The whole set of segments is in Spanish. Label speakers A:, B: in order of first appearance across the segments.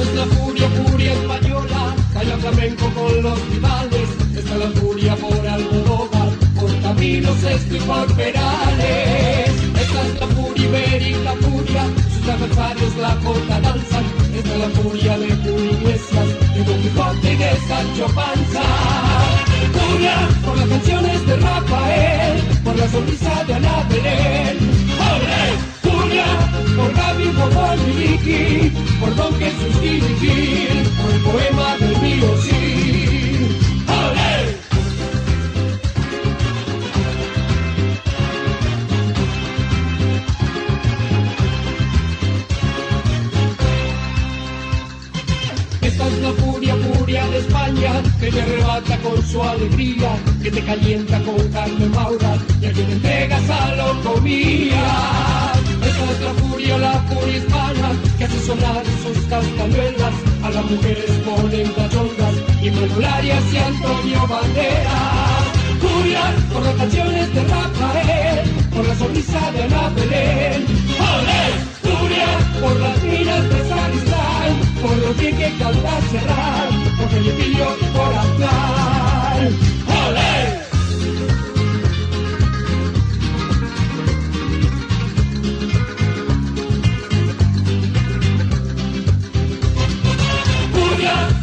A: Es la furia, furia española, calla flamenco con los rivales. Esta es la furia por Almodóvar, por caminos esto y por perales. Esta es la furia ibérica, furia, sus adversarios la corta danzan. Esta es la furia de Iglesias, de Don Quijote y de Sancho Panza. Furia por las canciones de Rafael, por la sonrisa de Ana Belén. ¡Ole! Furia por Gaby, Juan Miliki, por Don Jesús Gil, por el poema del mío sí. Esta es la furia, furia de España, que te arrebata con su alegría, que te calienta con carne maura, y a quien entregas a lo comía. La furia, la furia hispana, que hace sonar sus castañuelas, a las mujeres ponen cachondas, y Manolarias y Antonio Banderas. Furia por las canciones de Rafael, por la sonrisa de Ana Belén. ¡Olé! Furia por las minas de Sacristán, por lo que canta cerrar, por Felipillo y por Aznar.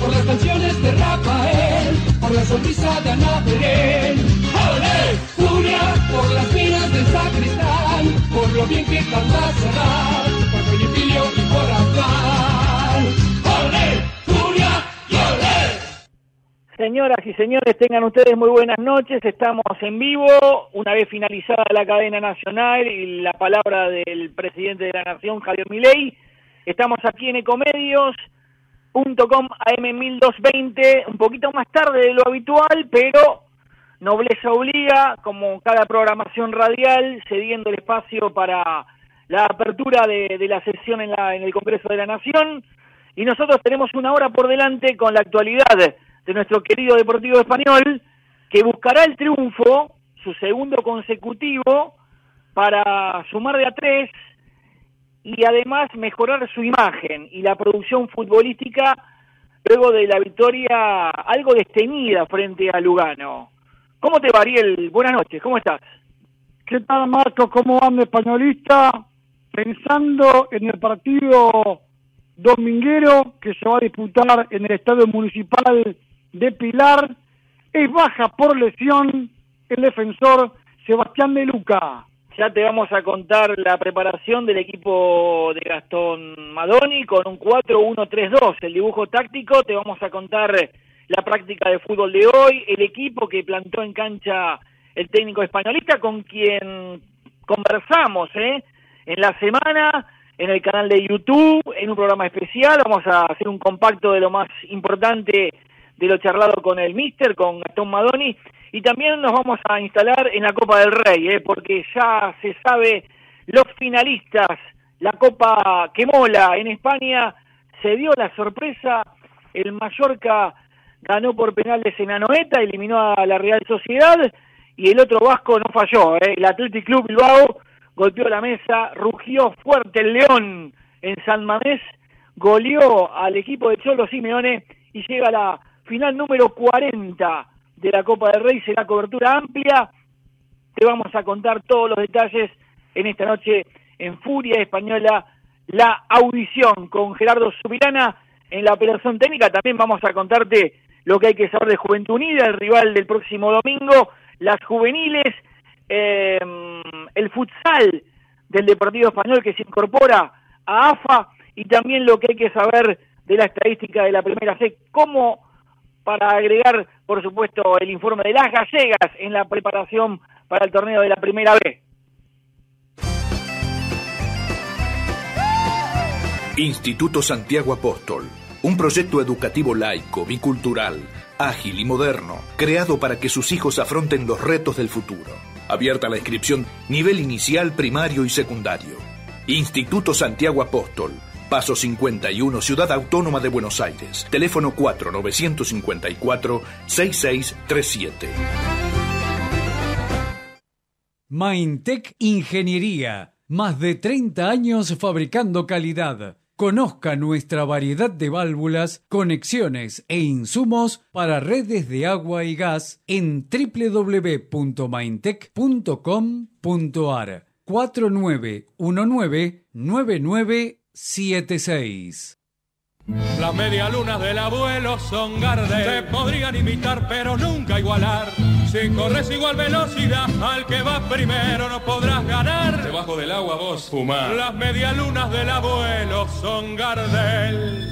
A: Por las canciones de Rafael, por la sonrisa de Ana Belén. ¡Olé! Furia por las minas del sacristán, por lo bien que canta cerrar, por Felipillo y por Aznar. ¡Olé! Olé.
B: Señoras y señores, tengan ustedes muy buenas noches. Estamos en vivo, una vez finalizada la cadena nacional y la palabra del presidente de la Nación, Javier Milei. Estamos aquí en Ecomedios, .com AM1220, un poquito más tarde de lo habitual, pero nobleza obliga, como cada programación radial, cediendo el espacio para la apertura de, de la sesión en, la, en el Congreso de la Nación. Y nosotros tenemos una hora por delante con la actualidad de nuestro querido Deportivo Español, que buscará el triunfo, su segundo consecutivo, para sumar de a tres y además mejorar su imagen y la producción futbolística luego de la victoria algo desteñida frente a Lugano. ¿Cómo te va, Ariel? Buenas noches, ¿cómo estás?
C: ¿Qué tal, Marcos? ¿Cómo anda españolista? Pensando en el partido dominguero que se va a disputar en el Estadio Municipal de Pilar, es baja por lesión el defensor Sebastián de Luca.
B: Ya te vamos a contar la preparación del equipo de Gastón Madoni con un 4-1-3-2, el dibujo táctico, te vamos a contar la práctica de fútbol de hoy, el equipo que plantó en cancha el técnico españolista con quien conversamos ¿eh? en la semana en el canal de YouTube, en un programa especial, vamos a hacer un compacto de lo más importante de lo charlado con el Mister, con Gastón Madoni, y también nos vamos a instalar en la Copa del Rey, ¿eh? porque ya se sabe los finalistas, la Copa que mola en España, se dio la sorpresa, el Mallorca ganó por penales en Anoeta, eliminó a la Real Sociedad, y el otro vasco no falló, ¿eh? el Athletic Club Bilbao golpeó la mesa, rugió fuerte el León en San Mamés, goleó al equipo de Cholo Simeone y llega a la final número 40 de la Copa del Rey, será cobertura amplia, te vamos a contar todos los detalles en esta noche en Furia Española, la audición con Gerardo Subirana en la operación técnica, también vamos a contarte lo que hay que saber de Juventud Unida, el rival del próximo domingo, las juveniles, eh, el futsal del Deportivo Español que se incorpora a AFA y también lo que hay que saber de la estadística de la primera C, como para agregar, por supuesto, el informe de las gallegas en la preparación para el torneo de la primera B.
D: Instituto Santiago Apóstol, un proyecto educativo laico, bicultural, ágil y moderno, creado para que sus hijos afronten los retos del futuro. Abierta la inscripción nivel inicial, primario y secundario. Instituto Santiago Apóstol, Paso 51, Ciudad Autónoma de Buenos Aires. Teléfono 4-954-6637.
E: Maintec Ingeniería. Más de 30 años fabricando calidad. Conozca nuestra variedad de válvulas, conexiones e insumos para redes de agua y gas en www.maintec.com.ar 4919 99 76.
F: Las medialunas del abuelo son Gardel. te podrían imitar, pero nunca igualar. Si corres igual velocidad al que va primero, no podrás ganar. Debajo del agua vos fumar. Las medialunas del abuelo son Gardel.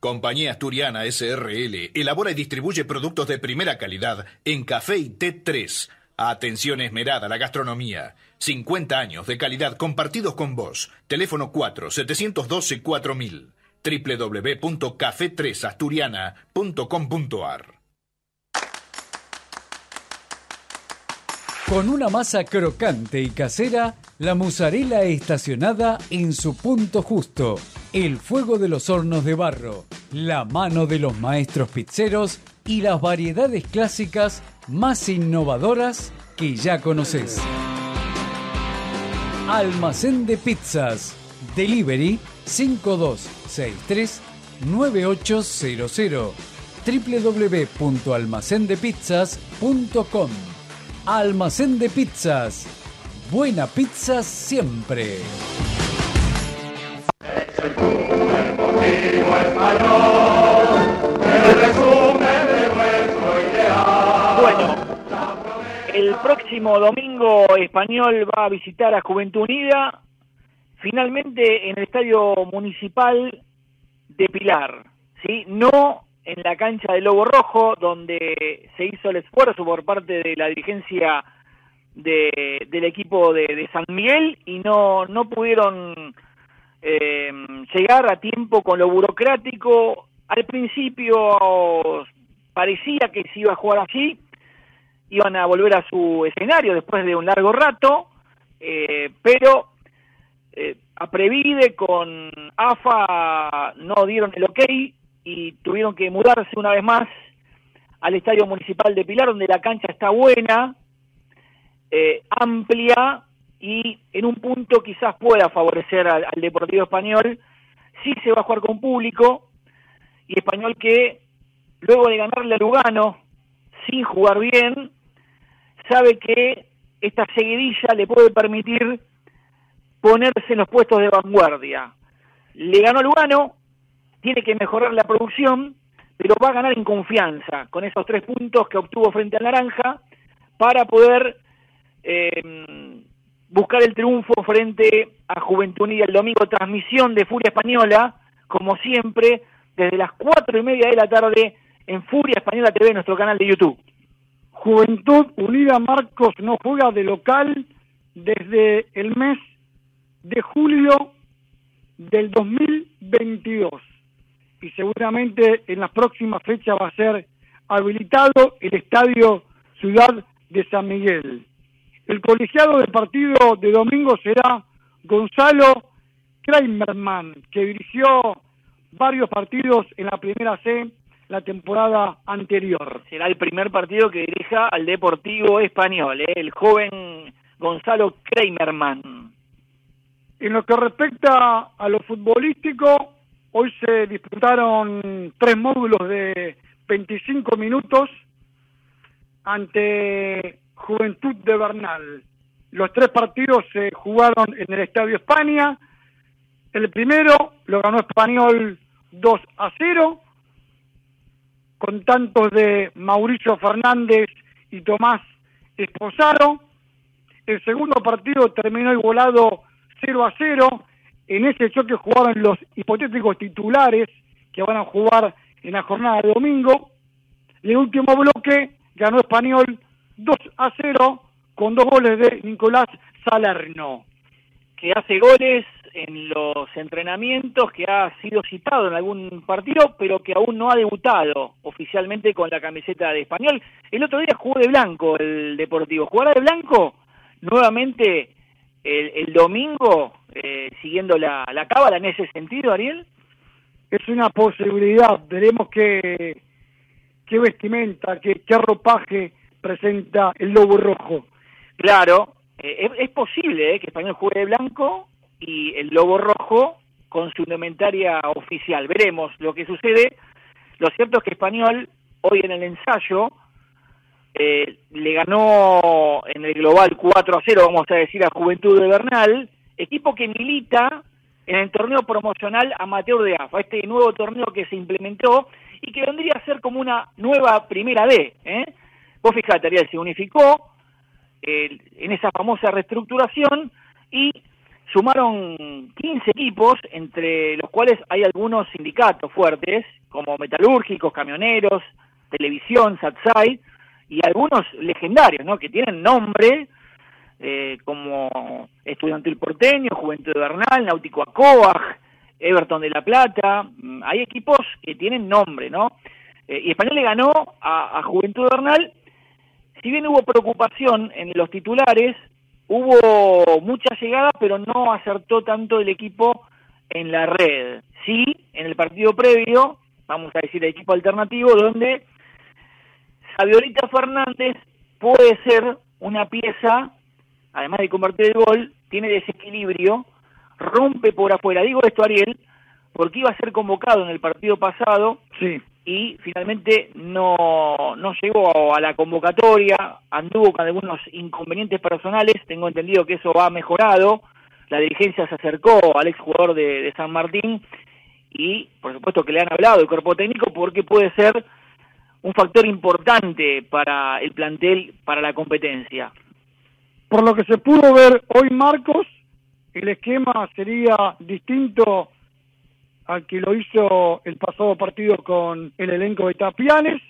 D: Compañía Asturiana SRL elabora y distribuye productos de primera calidad en café y té 3. Atención esmerada a la gastronomía. 50 años de calidad compartidos con vos. Teléfono 4 712 4000 www.café3asturiana.com.ar
E: Con una masa crocante y casera, la musarela estacionada en su punto justo, el fuego de los hornos de barro, la mano de los maestros pizzeros y las variedades clásicas más innovadoras que ya conoces. Almacén de pizzas. Delivery 5263 9800 www.almacendepizzas.com Almacén de Pizzas. Buena pizza siempre.
B: Bueno, próximo domingo español va a visitar a Juventud Unida, finalmente en el Estadio Municipal de Pilar, ¿sí? No en la cancha del Lobo Rojo, donde se hizo el esfuerzo por parte de la dirigencia de, del equipo de, de San Miguel y no, no pudieron eh, llegar a tiempo con lo burocrático. Al principio parecía que se iba a jugar así, iban a volver a su escenario después de un largo rato, eh, pero eh, a Previde con AFA no dieron el ok y tuvieron que mudarse una vez más al Estadio Municipal de Pilar, donde la cancha está buena, eh, amplia y en un punto quizás pueda favorecer al, al Deportivo Español. Sí se va a jugar con público y Español que luego de ganarle a Lugano sin jugar bien, sabe que esta seguidilla le puede permitir ponerse en los puestos de vanguardia. Le ganó a Lugano, tiene que mejorar la producción, pero va a ganar en confianza con esos tres puntos que obtuvo frente al Naranja para poder eh, buscar el triunfo frente a Juventud Unida el domingo. Transmisión de Furia Española, como siempre, desde las cuatro y media de la tarde en Furia Española TV, nuestro canal de YouTube.
C: Juventud Unida Marcos no juega de local desde el mes de julio del 2022 y seguramente en las próximas fechas va a ser habilitado el estadio Ciudad de San Miguel. El colegiado del partido de domingo será Gonzalo Kramerman, que dirigió varios partidos en la primera C la temporada anterior.
B: Será el primer partido que dirija al Deportivo Español, ¿eh? el joven Gonzalo Kramerman.
C: En lo que respecta a lo futbolístico, hoy se disputaron tres módulos de 25 minutos ante Juventud de Bernal. Los tres partidos se jugaron en el Estadio España. El primero lo ganó Español 2 a 0, con tantos de Mauricio Fernández y Tomás Esposaro. El segundo partido terminó igualado 0 a 0. En ese choque jugaron los hipotéticos titulares que van a jugar en la jornada de domingo. Y el último bloque ganó Español 2 a 0 con dos goles de Nicolás Salerno.
B: Que hace goles en los entrenamientos, que ha sido citado en algún partido, pero que aún no ha debutado oficialmente con la camiseta de español. El otro día jugó de blanco el Deportivo. ¿Jugará de blanco nuevamente el, el domingo, eh, siguiendo la, la cábala en ese sentido, Ariel?
C: Es una posibilidad. Veremos qué, qué vestimenta, qué, qué ropaje presenta el lobo rojo.
B: Claro, eh, es, es, posible eh, que Español juegue de blanco y el lobo rojo con su indumentaria oficial. Veremos lo que sucede. Lo cierto es que Español, hoy en el ensayo, eh, le ganó en el global 4 a 0, vamos a decir, a Juventud de Bernal, equipo que milita en el torneo promocional amateur de AFA, este nuevo torneo que se implementó y que vendría a ser como una nueva primera D. ¿eh? Vos fijate, Ariel, se unificó en esa famosa reestructuración y sumaron 15 equipos, entre los cuales hay algunos sindicatos fuertes, como metalúrgicos, camioneros, televisión, Satsai, y algunos legendarios, ¿no? Que tienen nombre, eh, como Estudiantil Porteño, Juventud de Bernal, Náutico Acoag, Everton de La Plata, mm, hay equipos que tienen nombre, ¿no? Eh, y Español le ganó a, Juventud de si bien hubo preocupación en los titulares, hubo mucha llegada, pero no acertó tanto el equipo en la red. Sí, en el partido previo, vamos a decir el equipo alternativo, donde Saviolita Fernández puede ser una pieza, además de convertir el gol, tiene desequilibrio, rompe por afuera. Digo esto, Ariel, porque iba a ser convocado en el partido pasado
C: sí.
B: Y finalmente no, no llegó a la convocatoria, anduvo con algunos inconvenientes personales, tengo entendido que eso va mejorado, la dirigencia se acercó al exjugador de, de San Martín y por supuesto que le han hablado el cuerpo técnico porque puede ser un factor importante para el plantel, para la competencia.
C: Por lo que se pudo ver hoy, Marcos, el esquema sería distinto al que lo hizo el pasado partido con el elenco de Tapianes,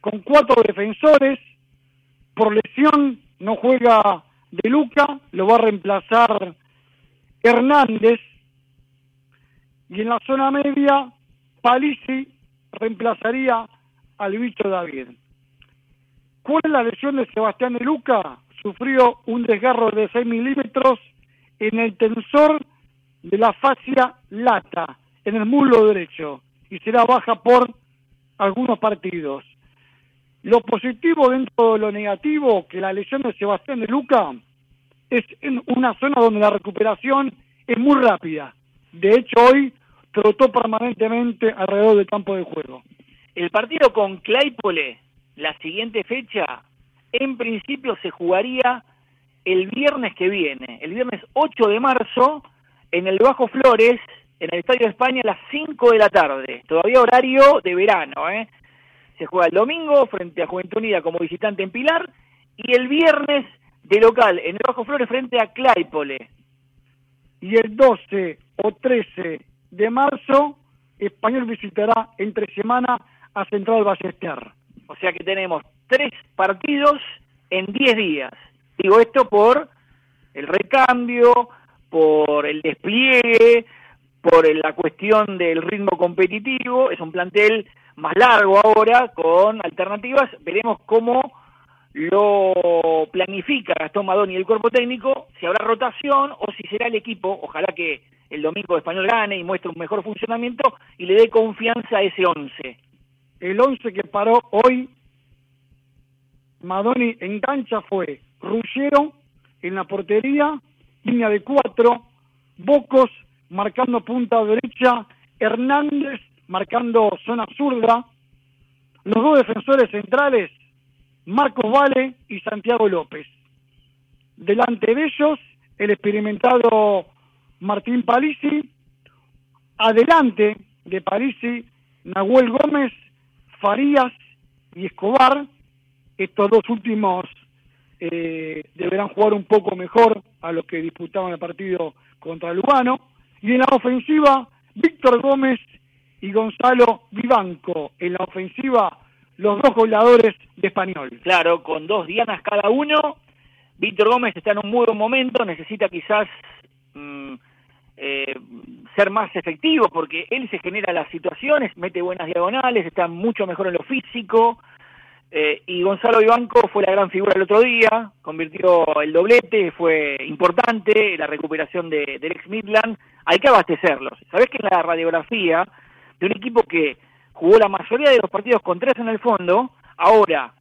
C: con cuatro defensores, por lesión no juega De Luca, lo va a reemplazar Hernández, y en la zona media, Palisi reemplazaría al bicho David. ¿Cuál es la lesión de Sebastián de Luca? Sufrió un desgarro de 6 milímetros en el tensor de la fascia lata, en el muslo derecho, y será baja por algunos partidos. Lo positivo dentro de lo negativo, que la lesión de Sebastián de Luca es en una zona donde la recuperación es muy rápida. De hecho, hoy trotó permanentemente alrededor del campo de juego.
B: El partido con Claypole, la siguiente fecha, en principio se jugaría el viernes que viene, el viernes 8 de marzo, en el Bajo Flores, en el Estadio de España, a las 5 de la tarde. Todavía horario de verano, ¿eh? Se juega el domingo frente a Juventud Unida como visitante en Pilar y el viernes de local en el Bajo Flores frente a Claypole.
C: Y el 12 o 13 de marzo, Español visitará entre semana a Central Ballester.
B: O sea que tenemos tres partidos en diez días. Digo esto por el recambio, por el despliegue, por la cuestión del ritmo competitivo. Es un plantel más largo ahora, con alternativas. Veremos cómo lo planifica Gastón Madón y el cuerpo técnico, si habrá rotación o si será el equipo, ojalá que el domingo español gane y muestre un mejor funcionamiento y le dé confianza a ese once
C: el 11 que paró hoy Madoni en cancha fue Ruggiero en la portería, línea de cuatro, Bocos marcando punta derecha, Hernández marcando zona zurda, los dos defensores centrales, Marcos Vale y Santiago López. Delante de ellos, el experimentado Martín Palisi, adelante de Palisi, Nahuel Gómez Farías y Escobar, estos dos últimos eh, deberán jugar un poco mejor a los que disputaban el partido contra Lugano. Y en la ofensiva, Víctor Gómez y Gonzalo Vivanco. En la ofensiva, los dos goleadores de Español.
B: Claro, con dos dianas cada uno. Víctor Gómez está en un muy buen momento, necesita quizás mm, eh, ser más efectivo porque él se genera las situaciones, mete buenas diagonales, está mucho mejor en lo físico. Eh, y Gonzalo Ibanco fue la gran figura el otro día, convirtió el doblete, fue importante la recuperación de, del ex Midland. Hay que abastecerlos. Sabés que en la radiografía de un equipo que jugó la mayoría de los partidos con tres en el fondo, ahora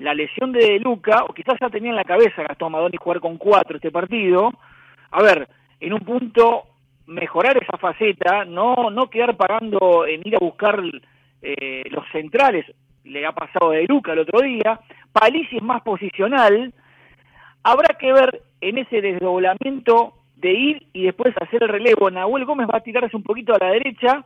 B: la lesión de Luca, o quizás ya tenía en la cabeza Gastón Madoni jugar con cuatro este partido, a ver, en un punto mejorar esa faceta, no, no quedar pagando en ir a buscar eh, los centrales, le ha pasado de Luca el otro día, Palisi es más posicional, habrá que ver en ese desdoblamiento de ir y después hacer el relevo, Nahuel Gómez va a tirarse un poquito a la derecha,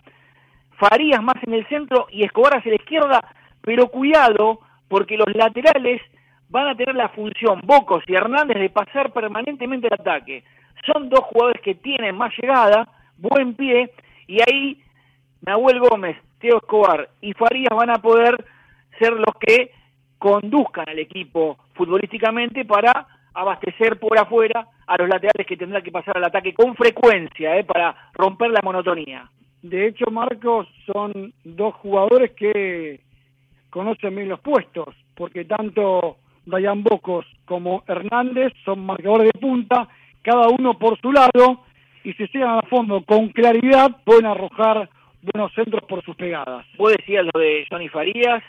B: Farías más en el centro y Escobar hacia la izquierda, pero cuidado, porque los laterales van a tener la función, Bocos y Hernández, de pasar permanentemente el ataque. Son dos jugadores que tienen más llegada, buen pie, y ahí Nahuel Gómez, Teo Escobar y Farías van a poder ser los que conduzcan al equipo futbolísticamente para abastecer por afuera a los laterales que tendrán que pasar al ataque con frecuencia ¿eh? para romper la monotonía.
C: De hecho, Marcos, son dos jugadores que conocen bien los puestos, porque tanto Dayan Bocos como Hernández son marcadores de punta, cada uno por su lado, y si llegan a fondo con claridad pueden arrojar buenos centros por sus pegadas.
B: Vos decías lo de Johnny Farías,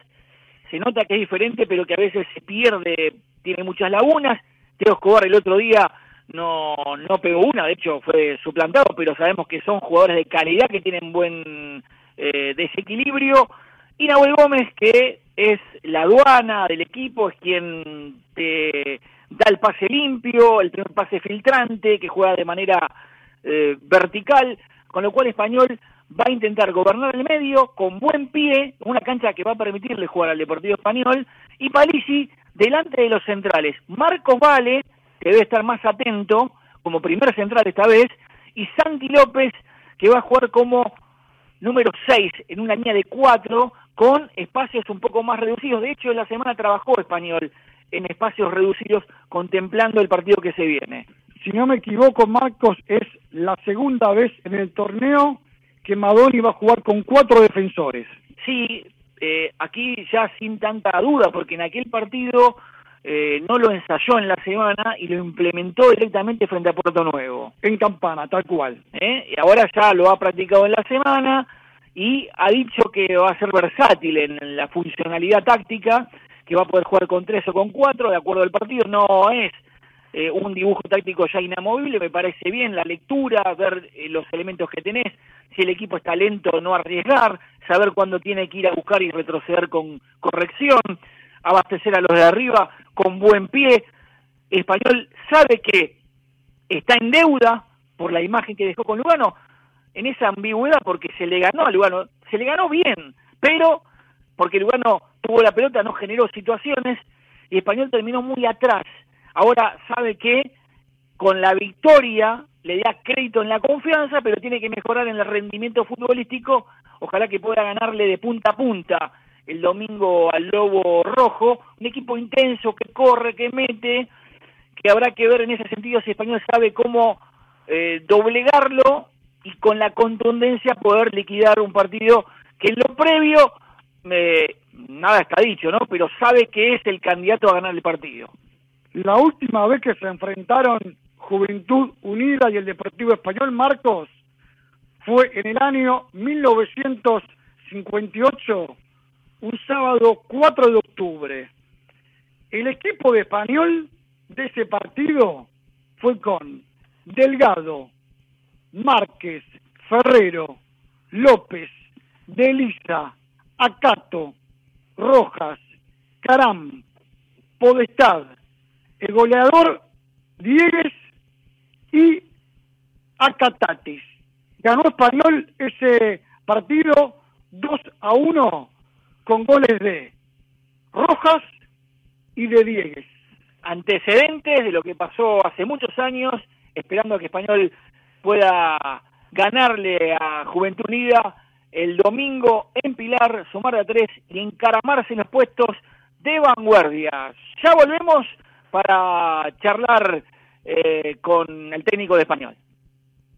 B: se nota que es diferente, pero que a veces se pierde, tiene muchas lagunas. Teo Escobar el otro día no, no pegó una, de hecho fue suplantado, pero sabemos que son jugadores de calidad que tienen buen eh, desequilibrio. Y Nahuel Gómez, que es la aduana del equipo, es quien te da el pase limpio, el primer pase filtrante, que juega de manera eh, vertical, con lo cual Español va a intentar gobernar el medio con buen pie, una cancha que va a permitirle jugar al Deportivo Español, y Palisi delante de los centrales. Marcos Vale, que debe estar más atento, como primer central esta vez, y Santi López, que va a jugar como número 6 en una línea de 4, con espacios un poco más reducidos. De hecho, en la semana trabajó Español en espacios reducidos, contemplando el partido que se viene.
C: Si no me equivoco, Marcos, es la segunda vez en el torneo que Madoni va a jugar con cuatro defensores.
B: Sí, eh, aquí ya sin tanta duda, porque en aquel partido eh, no lo ensayó en la semana y lo implementó directamente frente a Puerto Nuevo.
C: En campana, tal cual.
B: ¿Eh? Y ahora ya lo ha practicado en la semana y ha dicho que va a ser versátil en la funcionalidad táctica, que va a poder jugar con tres o con cuatro, de acuerdo al partido. No es eh, un dibujo táctico ya inamovible, me parece bien la lectura, ver eh, los elementos que tenés, si el equipo está lento, no arriesgar, saber cuándo tiene que ir a buscar y retroceder con corrección, abastecer a los de arriba con buen pie. Español sabe que está en deuda por la imagen que dejó con Lugano, en esa ambigüedad porque se le ganó a Lugano, se le ganó bien, pero porque Lugano tuvo la pelota, no generó situaciones y Español terminó muy atrás Ahora sabe que con la victoria le da crédito en la confianza, pero tiene que mejorar en el rendimiento futbolístico. Ojalá que pueda ganarle de punta a punta el domingo al Lobo Rojo. Un equipo intenso que corre, que mete, que habrá que ver en ese sentido si Español sabe cómo eh, doblegarlo y con la contundencia poder liquidar un partido que en lo previo eh, nada está dicho, ¿no? Pero sabe que es el candidato a ganar el partido.
C: La última vez que se enfrentaron Juventud Unida y el Deportivo Español, Marcos, fue en el año 1958, un sábado 4 de octubre. El equipo de Español de ese partido fue con Delgado, Márquez, Ferrero, López, Delisa, Acato, Rojas, Caram, Podestad, el goleador Diegues y Acatatis. Ganó Español ese partido 2 a 1 con goles de Rojas y de Diegues.
B: Antecedentes de lo que pasó hace muchos años, esperando que Español pueda ganarle a Juventud Unida el domingo en Pilar, sumar a tres y encaramarse en los puestos de vanguardia. Ya volvemos para charlar eh, con el técnico de español.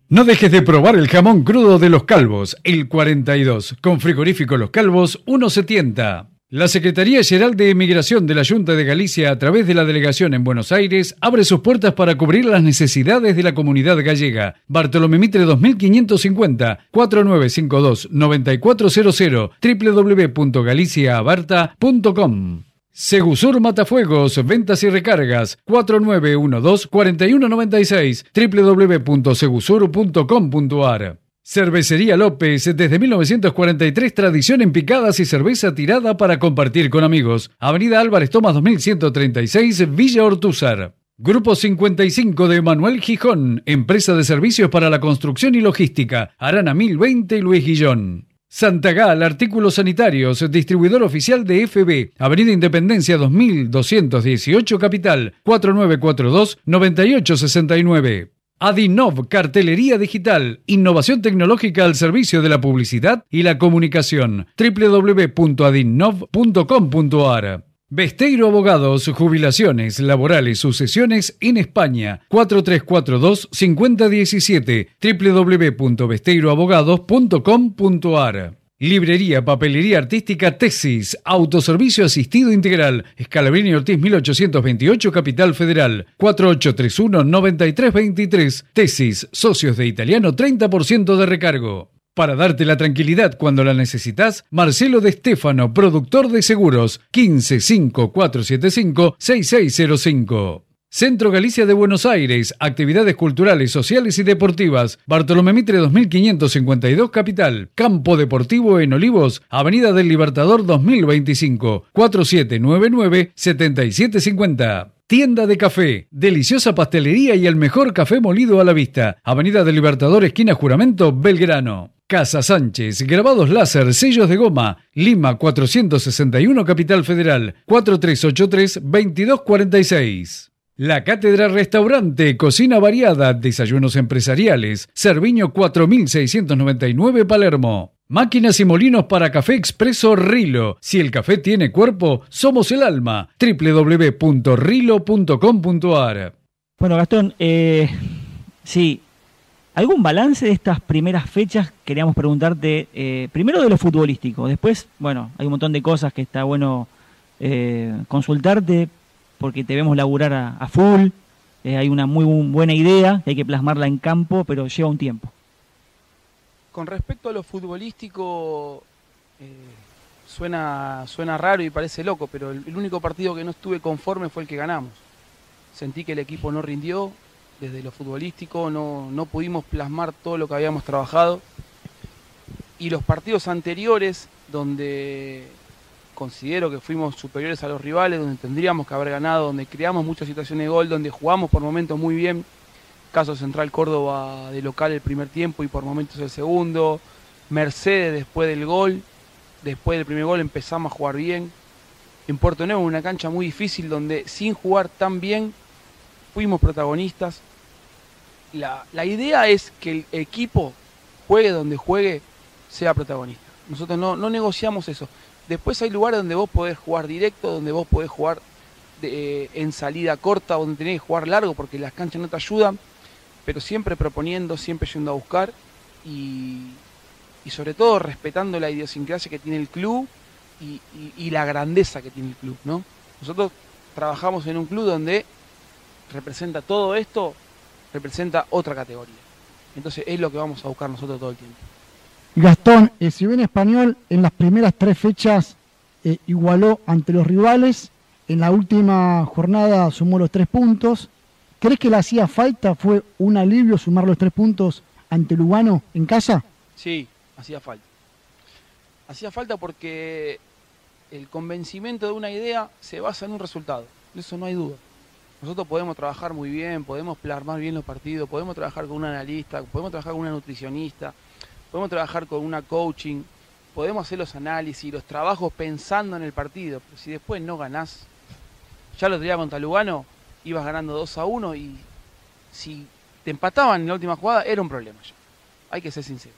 E: No dejes de probar el jamón crudo de los calvos, el 42, con frigorífico Los Calvos 170. La Secretaría General de Emigración de la Junta de Galicia, a través de la delegación en Buenos Aires, abre sus puertas para cubrir las necesidades de la comunidad gallega. Bartolomé Mitre 2550 4952 9400 www.galiciaabarta.com Segusur Matafuegos, ventas y recargas, 4912-4196, www.segusur.com.ar. Cervecería López, desde 1943, tradición en picadas y cerveza tirada para compartir con amigos. Avenida Álvarez Tomás 2136, Villa Ortúzar. Grupo 55 de Manuel Gijón, empresa de servicios para la construcción y logística, Arana 1020 y Luis Guillón. Santagal, artículos sanitarios, distribuidor oficial de FB, Avenida Independencia 2218 Capital, 4942-9869. Adinov, cartelería digital, innovación tecnológica al servicio de la publicidad y la comunicación. www.adinov.com.ar Besteiro Abogados, jubilaciones, laborales, sucesiones en España. 4342-5017 www.besteiroabogados.com.ar Librería, papelería artística, tesis, autoservicio asistido integral, Escalabrini Ortiz 1828, Capital Federal, 4831-9323, tesis, socios de italiano, 30% de recargo. Para darte la tranquilidad cuando la necesitas, Marcelo de Stefano, productor de seguros, 155475-6605. Centro Galicia de Buenos Aires, actividades culturales, sociales y deportivas. Bartolomé Mitre 2552 Capital. Campo Deportivo en Olivos, Avenida del Libertador 2025, 4799-7750. Tienda de café, deliciosa pastelería y el mejor café molido a la vista. Avenida del Libertador, esquina Juramento, Belgrano. Casa Sánchez, grabados láser, sellos de goma, Lima 461 Capital Federal, 4383-2246. La Cátedra Restaurante, Cocina Variada, Desayunos Empresariales, Cerviño 4699 Palermo. Máquinas y molinos para café expreso Rilo. Si el café tiene cuerpo, somos el alma. www.rilo.com.ar
G: Bueno, Gastón, eh, sí, ¿Algún balance de estas primeras fechas? Queríamos preguntarte, eh, primero de lo futbolístico, después, bueno, hay un montón de cosas que está bueno eh, consultarte porque te vemos laburar a, full, eh, hay una muy buena idea, hay que plasmarla en campo, pero lleva un tiempo.
H: Con respecto a lo futbolístico, suena, suena raro y parece loco, pero el único partido que no estuve conforme fue el que ganamos. Sentí que el equipo no rindió, desde lo futbolístico, no, no pudimos plasmar todo lo que habíamos trabajado. Y los partidos anteriores, donde considero que fuimos superiores a los rivales, donde tendríamos que haber ganado, donde creamos muchas situaciones de gol, donde jugamos por momentos muy bien. Caso Central Córdoba de local el primer tiempo y por momentos el segundo. Mercedes después del gol, después del primer gol empezamos a jugar bien. En Puerto Nuevo, una cancha muy difícil donde sin jugar tan bien fuimos protagonistas, la, idea es que el equipo juegue donde juegue, sea protagonista. Nosotros no, negociamos eso. Después hay lugares donde vos podés jugar directo, donde vos podés jugar eh, en salida corta, donde tenés que jugar largo porque las canchas no te ayudan, pero siempre proponiendo, siempre yendo a buscar y, sobre todo respetando la idiosincrasia que tiene el club y, y, la grandeza que tiene el club. ¿no? Nosotros trabajamos en un club donde representa todo esto representa otra categoría. Entonces es lo que vamos a buscar nosotros todo el tiempo.
C: Gastón, eh, si bien Español en las primeras tres fechas eh, igualó ante los rivales, en la última jornada sumó los tres puntos. ¿Crees que le hacía falta? ¿Fue un alivio sumar los tres puntos ante Lugano en casa?
H: Sí, hacía falta. Hacía falta porque el convencimiento de una idea se basa en un resultado. De eso no hay duda. Nosotros podemos trabajar muy bien, podemos plasmar bien los partidos, podemos trabajar con un analista, podemos trabajar con una nutricionista, podemos trabajar con una coaching, podemos hacer los análisis, los trabajos pensando en el partido. Pero si después no ganás, ya lo tenía contra Lugano, ibas ganando 2 a 1 y si te empataban en la última jugada, era un problema ya. Hay que ser sincero,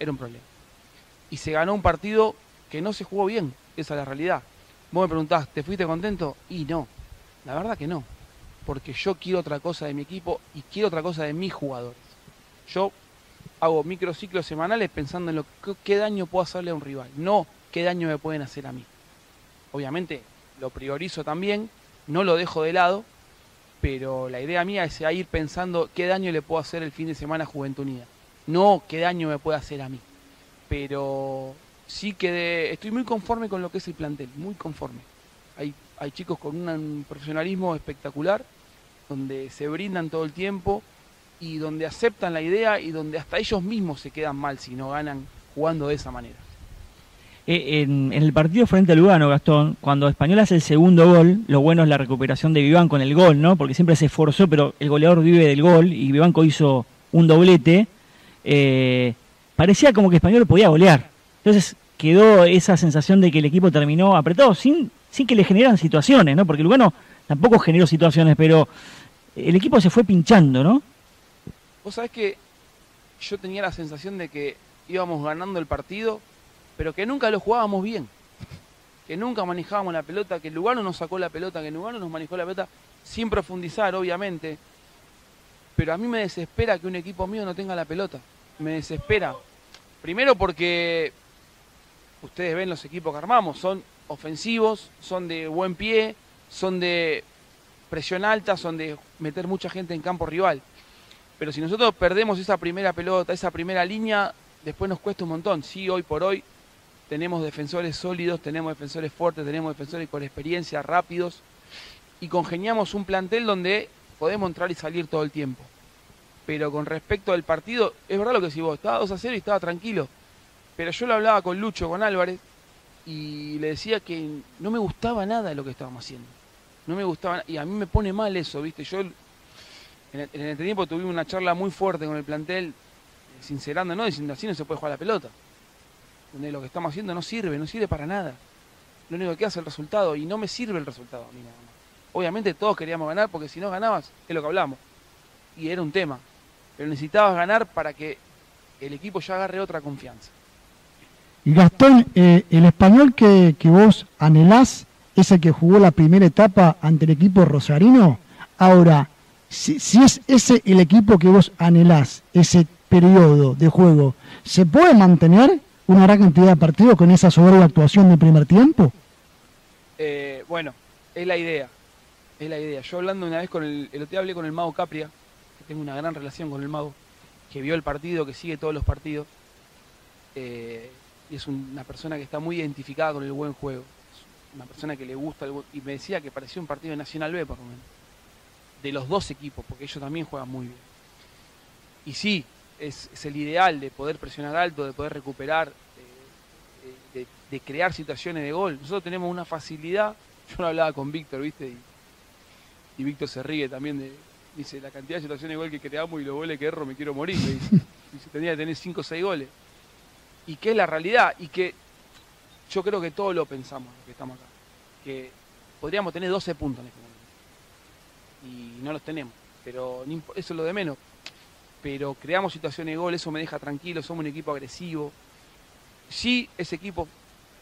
H: era un problema. Y se ganó un partido que no se jugó bien, esa es la realidad. Vos me preguntás, ¿te fuiste contento? Y no, la verdad que no porque yo quiero otra cosa de mi equipo y quiero otra cosa de mis jugadores. Yo hago microciclos semanales pensando en lo que, qué daño puedo hacerle a un rival, no qué daño me pueden hacer a mí. Obviamente lo priorizo también, no lo dejo de lado, pero la idea mía es ir pensando qué daño le puedo hacer el fin de semana a Juventud Unida, no qué daño me puede hacer a mí. Pero sí que estoy muy conforme con lo que es el plantel, muy conforme. Hay, hay chicos con un profesionalismo espectacular, donde se brindan todo el tiempo y donde aceptan la idea y donde hasta ellos mismos se quedan mal si no ganan jugando de esa manera.
G: Eh, en, el partido frente a Lugano, Gastón, cuando Español hace el segundo gol, lo bueno es la recuperación de Vivanco en el gol, ¿no? Porque siempre se esforzó, pero el goleador vive del gol y Vivanco hizo un doblete. Eh, parecía como que Español podía golear. Entonces quedó esa sensación de que el equipo terminó apretado sin, sin que le generan situaciones, ¿no? Porque Lugano tampoco generó situaciones, pero el equipo se fue pinchando, ¿no?
H: Vos sabés que yo tenía la sensación de que íbamos ganando el partido, pero que nunca lo jugábamos bien. Que nunca manejábamos la pelota, que Lugano nos sacó la pelota, que Lugano nos manejó la pelota, sin profundizar, obviamente. Pero a mí me desespera que un equipo mío no tenga la pelota. Me desespera. Primero porque ustedes ven los equipos que armamos, son ofensivos, son de buen pie, son de presión alta, son de meter mucha gente en campo rival. Pero si nosotros perdemos esa primera pelota, esa primera línea, después nos cuesta un montón. Sí, hoy por hoy tenemos defensores sólidos, tenemos defensores fuertes, tenemos defensores con experiencia, rápidos, y congeniamos un plantel donde podemos entrar y salir todo el tiempo. Pero con respecto al partido, es verdad lo que decís vos, estaba 2 a 0 y estaba tranquilo. Pero yo lo hablaba con Lucho, con Álvarez, y le decía que no me gustaba nada lo que estábamos haciendo. No me gustaba, y a mí me pone mal eso, ¿viste? Yo en el, en tiempo tuvimos una charla muy fuerte con el plantel, sincerando, ¿no? Diciendo así no se puede jugar la pelota. Donde lo que estamos haciendo no sirve, no sirve para nada. Lo único que queda es el resultado y no me sirve el resultado a mí nada más. Obviamente todos queríamos ganar porque si no ganabas, es lo que hablamos. Y era un tema. Pero necesitabas ganar para que el equipo ya agarre otra confianza.
I: Y Gastón, eh, el español que, que vos anhelás es el que jugó la primera etapa ante el equipo rosarino. Ahora, si, es ese el equipo que vos anhelás, ese periodo de juego, ¿se puede mantener una gran cantidad de partidos con esa soberbia actuación de primer tiempo?
H: Eh, bueno, es la idea. Es la idea. Yo hablando una vez con el, el hablé con el mago Capria, que tengo una gran relación con el mago, que vio el partido, que sigue todos los partidos, eh, y es una persona que está muy identificada con el buen juego. Una persona que le gusta y me decía que parecía un partido de Nacional B por lo menos de los dos equipos, porque ellos también juegan muy bien. Y sí, es, el ideal de poder presionar alto, de poder recuperar, eh, de, crear situaciones de gol. Nosotros tenemos una facilidad, yo lo hablaba con Víctor, ¿viste? Y, Víctor se ríe también de, dice, la cantidad de situaciones de gol que creamos y los goles que erro me quiero morir. dice tenía que tener 5 o 6 goles. Y que es la realidad, y que yo creo que todos lo pensamos, los que estamos acá, que podríamos tener 12 puntos en este momento y no los tenemos. Pero eso es lo de menos. Pero creamos situaciones de gol, eso me deja tranquilo, somos un equipo agresivo. Sí, ese equipo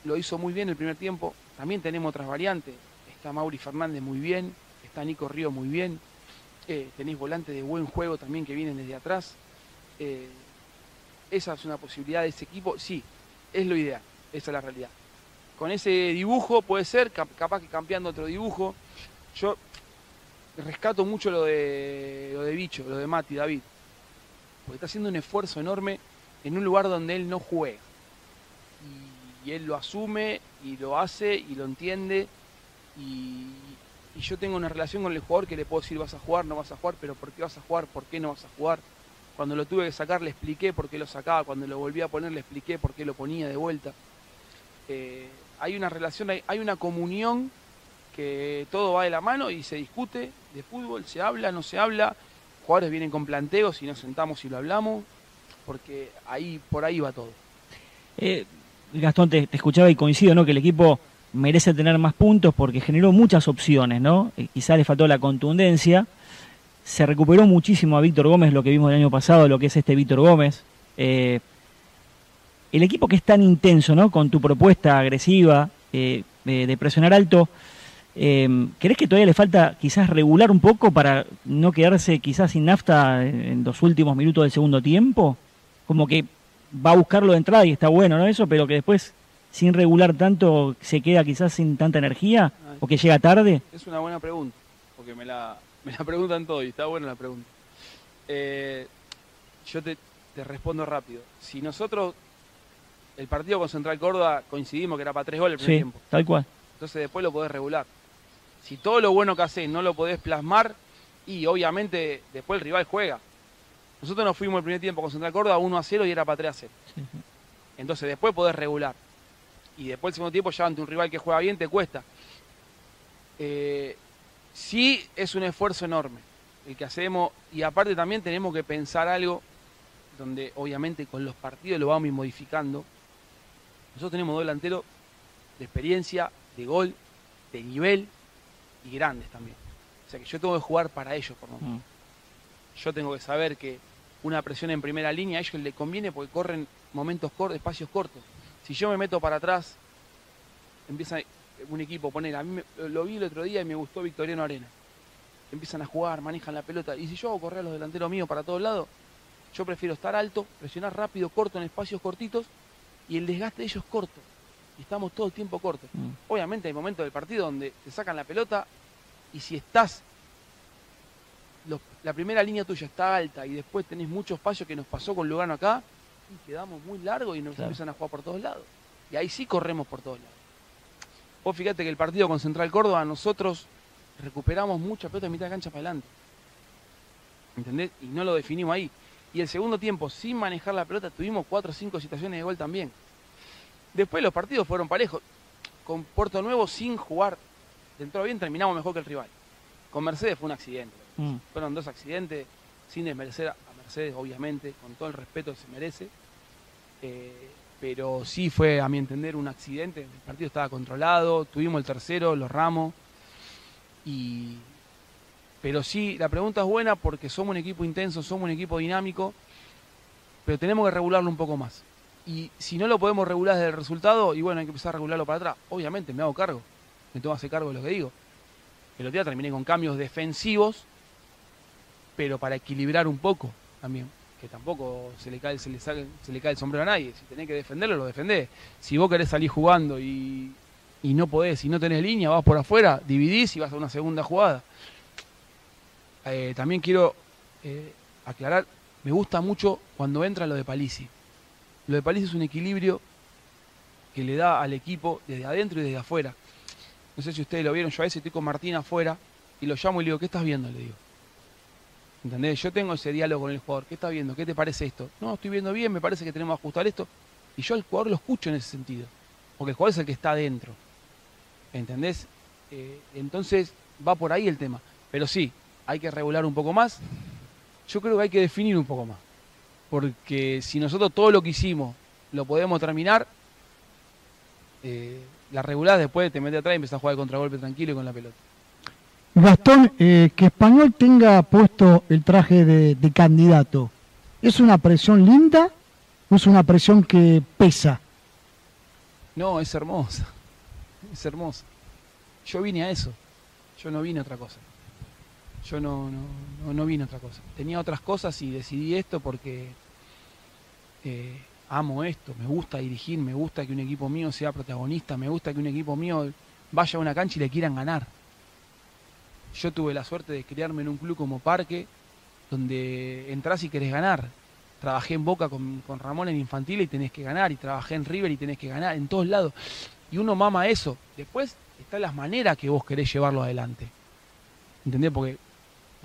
H: lo hizo muy bien el primer tiempo. También tenemos otras variantes. Está Mauri Fernández muy bien, está Nico Río muy bien. Eh, tenéis volantes de buen juego también que vienen desde atrás. Eh, esa es una posibilidad de ese equipo. Sí, es lo ideal, esa es la realidad. Con ese dibujo puede ser, capaz que cambiando otro dibujo. Yo rescato mucho lo de, lo de Bicho, lo de Mati, David. Porque está haciendo un esfuerzo enorme en un lugar donde él no juega. Y, él lo asume y lo hace y lo entiende. Y, yo tengo una relación con el jugador que le puedo decir vas a jugar, no vas a jugar, pero ¿por qué vas a jugar? ¿Por qué no vas a jugar? Cuando lo tuve que sacar le expliqué por qué lo sacaba, cuando lo volví a poner le expliqué por qué lo ponía de vuelta. Eh, hay una relación, hay una comunión que todo va de la mano y se discute de fútbol, se habla, no se habla, jugadores vienen con planteos y nos sentamos y lo hablamos, porque ahí por ahí va todo.
G: Eh, Gastón, te, escuchaba y coincido, ¿no? Que el equipo merece tener más puntos porque generó muchas opciones, ¿no? Eh, le faltó la contundencia. Se recuperó muchísimo a Víctor Gómez, lo que vimos el año pasado, lo que es este Víctor Gómez. Eh, el equipo que es tan intenso, ¿no? Con tu propuesta agresiva de presionar alto, eh, ¿Crees que todavía le falta quizás regular un poco para no quedarse quizás sin nafta en los últimos minutos del segundo tiempo? Como que va a buscarlo de entrada y está bueno, ¿no? Eso, pero que después, sin regular tanto, se queda quizás sin tanta energía o que llega tarde.
H: Es una buena pregunta, porque me la, me la preguntan todo y está buena la pregunta. Eh, yo te, te respondo rápido. Si nosotros, el partido con Central Córdoba, coincidimos que era para tres goles el primer
G: sí,
H: tiempo.
G: Tal cual
H: Entonces después lo podés regular. Si todo lo bueno que haces no lo podés plasmar, y obviamente después el rival juega. Nosotros nos fuimos el primer tiempo con Central Córdoba 1 a 0 y era para 3 a 0. Entonces después podés regular. Y después el segundo tiempo ya ante un rival que juega bien te cuesta. Eh, sí es un esfuerzo enorme el que hacemos y aparte también tenemos que pensar algo donde obviamente con los partidos lo vamos a ir modificando. Nosotros tenemos dos delanteros de experiencia, de gol, de nivel y grandes también. O sea que yo tengo que jugar para ellos por lo menos. Yo tengo que saber que una presión en primera línea a ellos les conviene porque corren momentos cortos, espacios cortos. Si yo me meto para atrás, empieza un equipo a poner, a mí me- lo vi el otro día y me gustó Victoriano Arena. Empiezan a jugar, manejan la pelota. Y si yo hago correr a los delanteros míos para todos lados, yo prefiero estar alto, presionar rápido, corto en espacios cortitos y el desgaste de ellos es corto. Y estamos todo el tiempo cortos. Obviamente hay momentos del partido donde te sacan la pelota y si estás, la primera línea tuya está alta y después tenés mucho espacio que nos pasó con Lugano acá, y quedamos muy largos y nos
G: Claro.
H: empiezan a jugar por todos lados. Y ahí sí corremos por todos lados. Vos fíjate que el partido con Central Córdoba, nosotros recuperamos mucha pelota de mitad de cancha para adelante. ¿Entendés? Y no lo definimos ahí. Y el segundo tiempo, sin manejar la pelota, tuvimos cuatro o cinco situaciones de gol también. Después los partidos fueron parejos. Con Puerto Nuevo, sin jugar, entró bien, terminamos mejor que el rival. Con Mercedes fue un accidente.
G: Mm.
H: Fueron dos accidentes, sin desmerecer a Mercedes, obviamente, con todo el respeto que se merece. Eh, pero sí fue, a mi entender, un accidente. El partido estaba controlado, tuvimos el tercero, los ramos. Y... Pero sí, la pregunta es buena porque somos un equipo intenso, somos un equipo dinámico, pero tenemos que regularlo un poco más. Y si no lo podemos regular desde el resultado, y bueno, hay que empezar a regularlo para atrás. Obviamente, me hago cargo, me que hacer cargo de lo que digo. El otro día terminé con cambios defensivos, pero para equilibrar un poco también. Que tampoco se le cae, se le saque- se le cae el sombrero a nadie. Si tenés que defenderlo, lo defendés. Si vos querés salir jugando y, y no podés, si no tenés línea, vas por afuera, dividís y vas a una segunda jugada. Eh, también quiero eh, aclarar, me gusta mucho cuando entra lo de Palisi. Lo de Palisi es un equilibrio que le da al equipo desde adentro y desde afuera. No sé si ustedes lo vieron, yo a veces estoy con Martín afuera y lo llamo y le digo, ¿qué estás viendo? Le digo. ¿Entendés? Yo tengo ese diálogo con el jugador, ¿qué estás viendo? ¿Qué te parece esto? No, estoy viendo bien, me parece que tenemos que ajustar esto. Y yo al jugador lo escucho en ese sentido. Porque el jugador es el que está adentro. ¿Entendés? Eh, entonces va por ahí el tema. Pero sí, hay que regular un poco más. Yo creo que hay que definir un poco más. Porque si nosotros todo lo que hicimos lo podemos terminar, eh, la regular después te metes atrás y empiezas a jugar de contragolpe tranquilo y con la pelota.
I: Gastón, eh, que Español tenga puesto el traje de, de candidato, ¿es una presión linda o es una presión que pesa?
H: No, es hermosa. Es hermosa. Yo vine a eso. Yo no vine a otra cosa. Yo no, no, no, vine a otra cosa. Tenía otras cosas y decidí esto porque eh, amo esto. Me gusta dirigir, me gusta que un equipo mío sea protagonista, me gusta que un equipo mío vaya a una cancha y le quieran ganar. Yo tuve la suerte de criarme en un club como Parque, donde entras y querés ganar. Trabajé en Boca con, con Ramón en infantil y tenés que ganar, y trabajé en River y tenés que ganar, en todos lados. Y uno mama eso. Después están las maneras que vos querés llevarlo adelante. ¿Entendés? Porque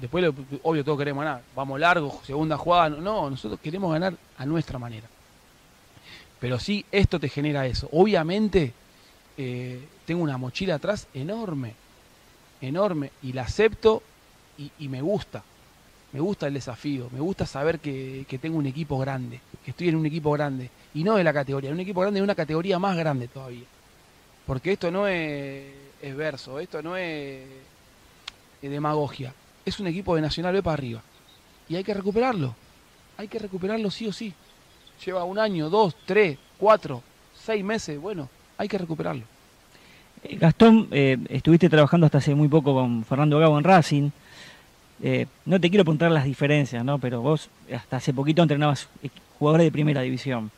H: después, obvio, todos queremos ganar. Vamos largo, segunda jugada. No, No, nosotros queremos ganar a nuestra manera. Pero sí, esto te genera eso. Obviamente, eh, tengo una mochila atrás enorme, enorme, y la acepto y, me gusta. Me gusta el desafío, me gusta saber que, que tengo un equipo grande, que estoy en un equipo grande, y no de la categoría, un equipo grande de una categoría más grande todavía. Porque esto no es, es verso, esto no es demagogia, es un equipo de Nacional B para arriba. Y hay que recuperarlo, hay que recuperarlo sí o sí. Lleva un año, dos, tres, cuatro, seis meses, bueno, hay que recuperarlo.
G: Eh, Gastón, eh, estuviste trabajando hasta hace muy poco con Fernando Gago en Racing. Eh, no te quiero preguntar las diferencias, ¿no? Pero vos hasta hace poquito entrenabas jugadores de primera división.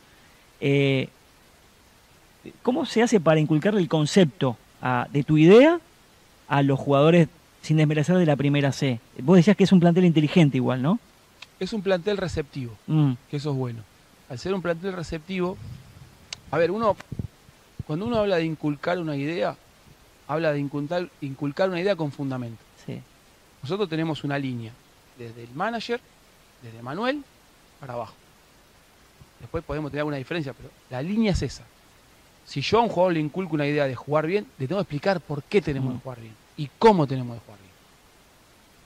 G: ¿Cómo se hace para inculcarle el concepto de tu idea a los jugadores sin desmerecer de la primera C? Vos decías que es un plantel inteligente igual, ¿no?
H: Es un plantel receptivo.
G: Mm,
H: que eso es bueno. Al ser un plantel receptivo, a ver, uno, cuando uno habla de inculcar una idea, habla de inculcar, inculcar una idea con fundamento.
G: Sí.
H: Nosotros tenemos una línea, desde el manager, desde Manuel, para abajo. Después podemos tener alguna diferencia, pero la línea es esa. Si yo a un jugador le inculco una idea de jugar bien, le tengo que explicar por qué tenemos
G: Mm.
H: que jugar bien y cómo tenemos que jugar bien.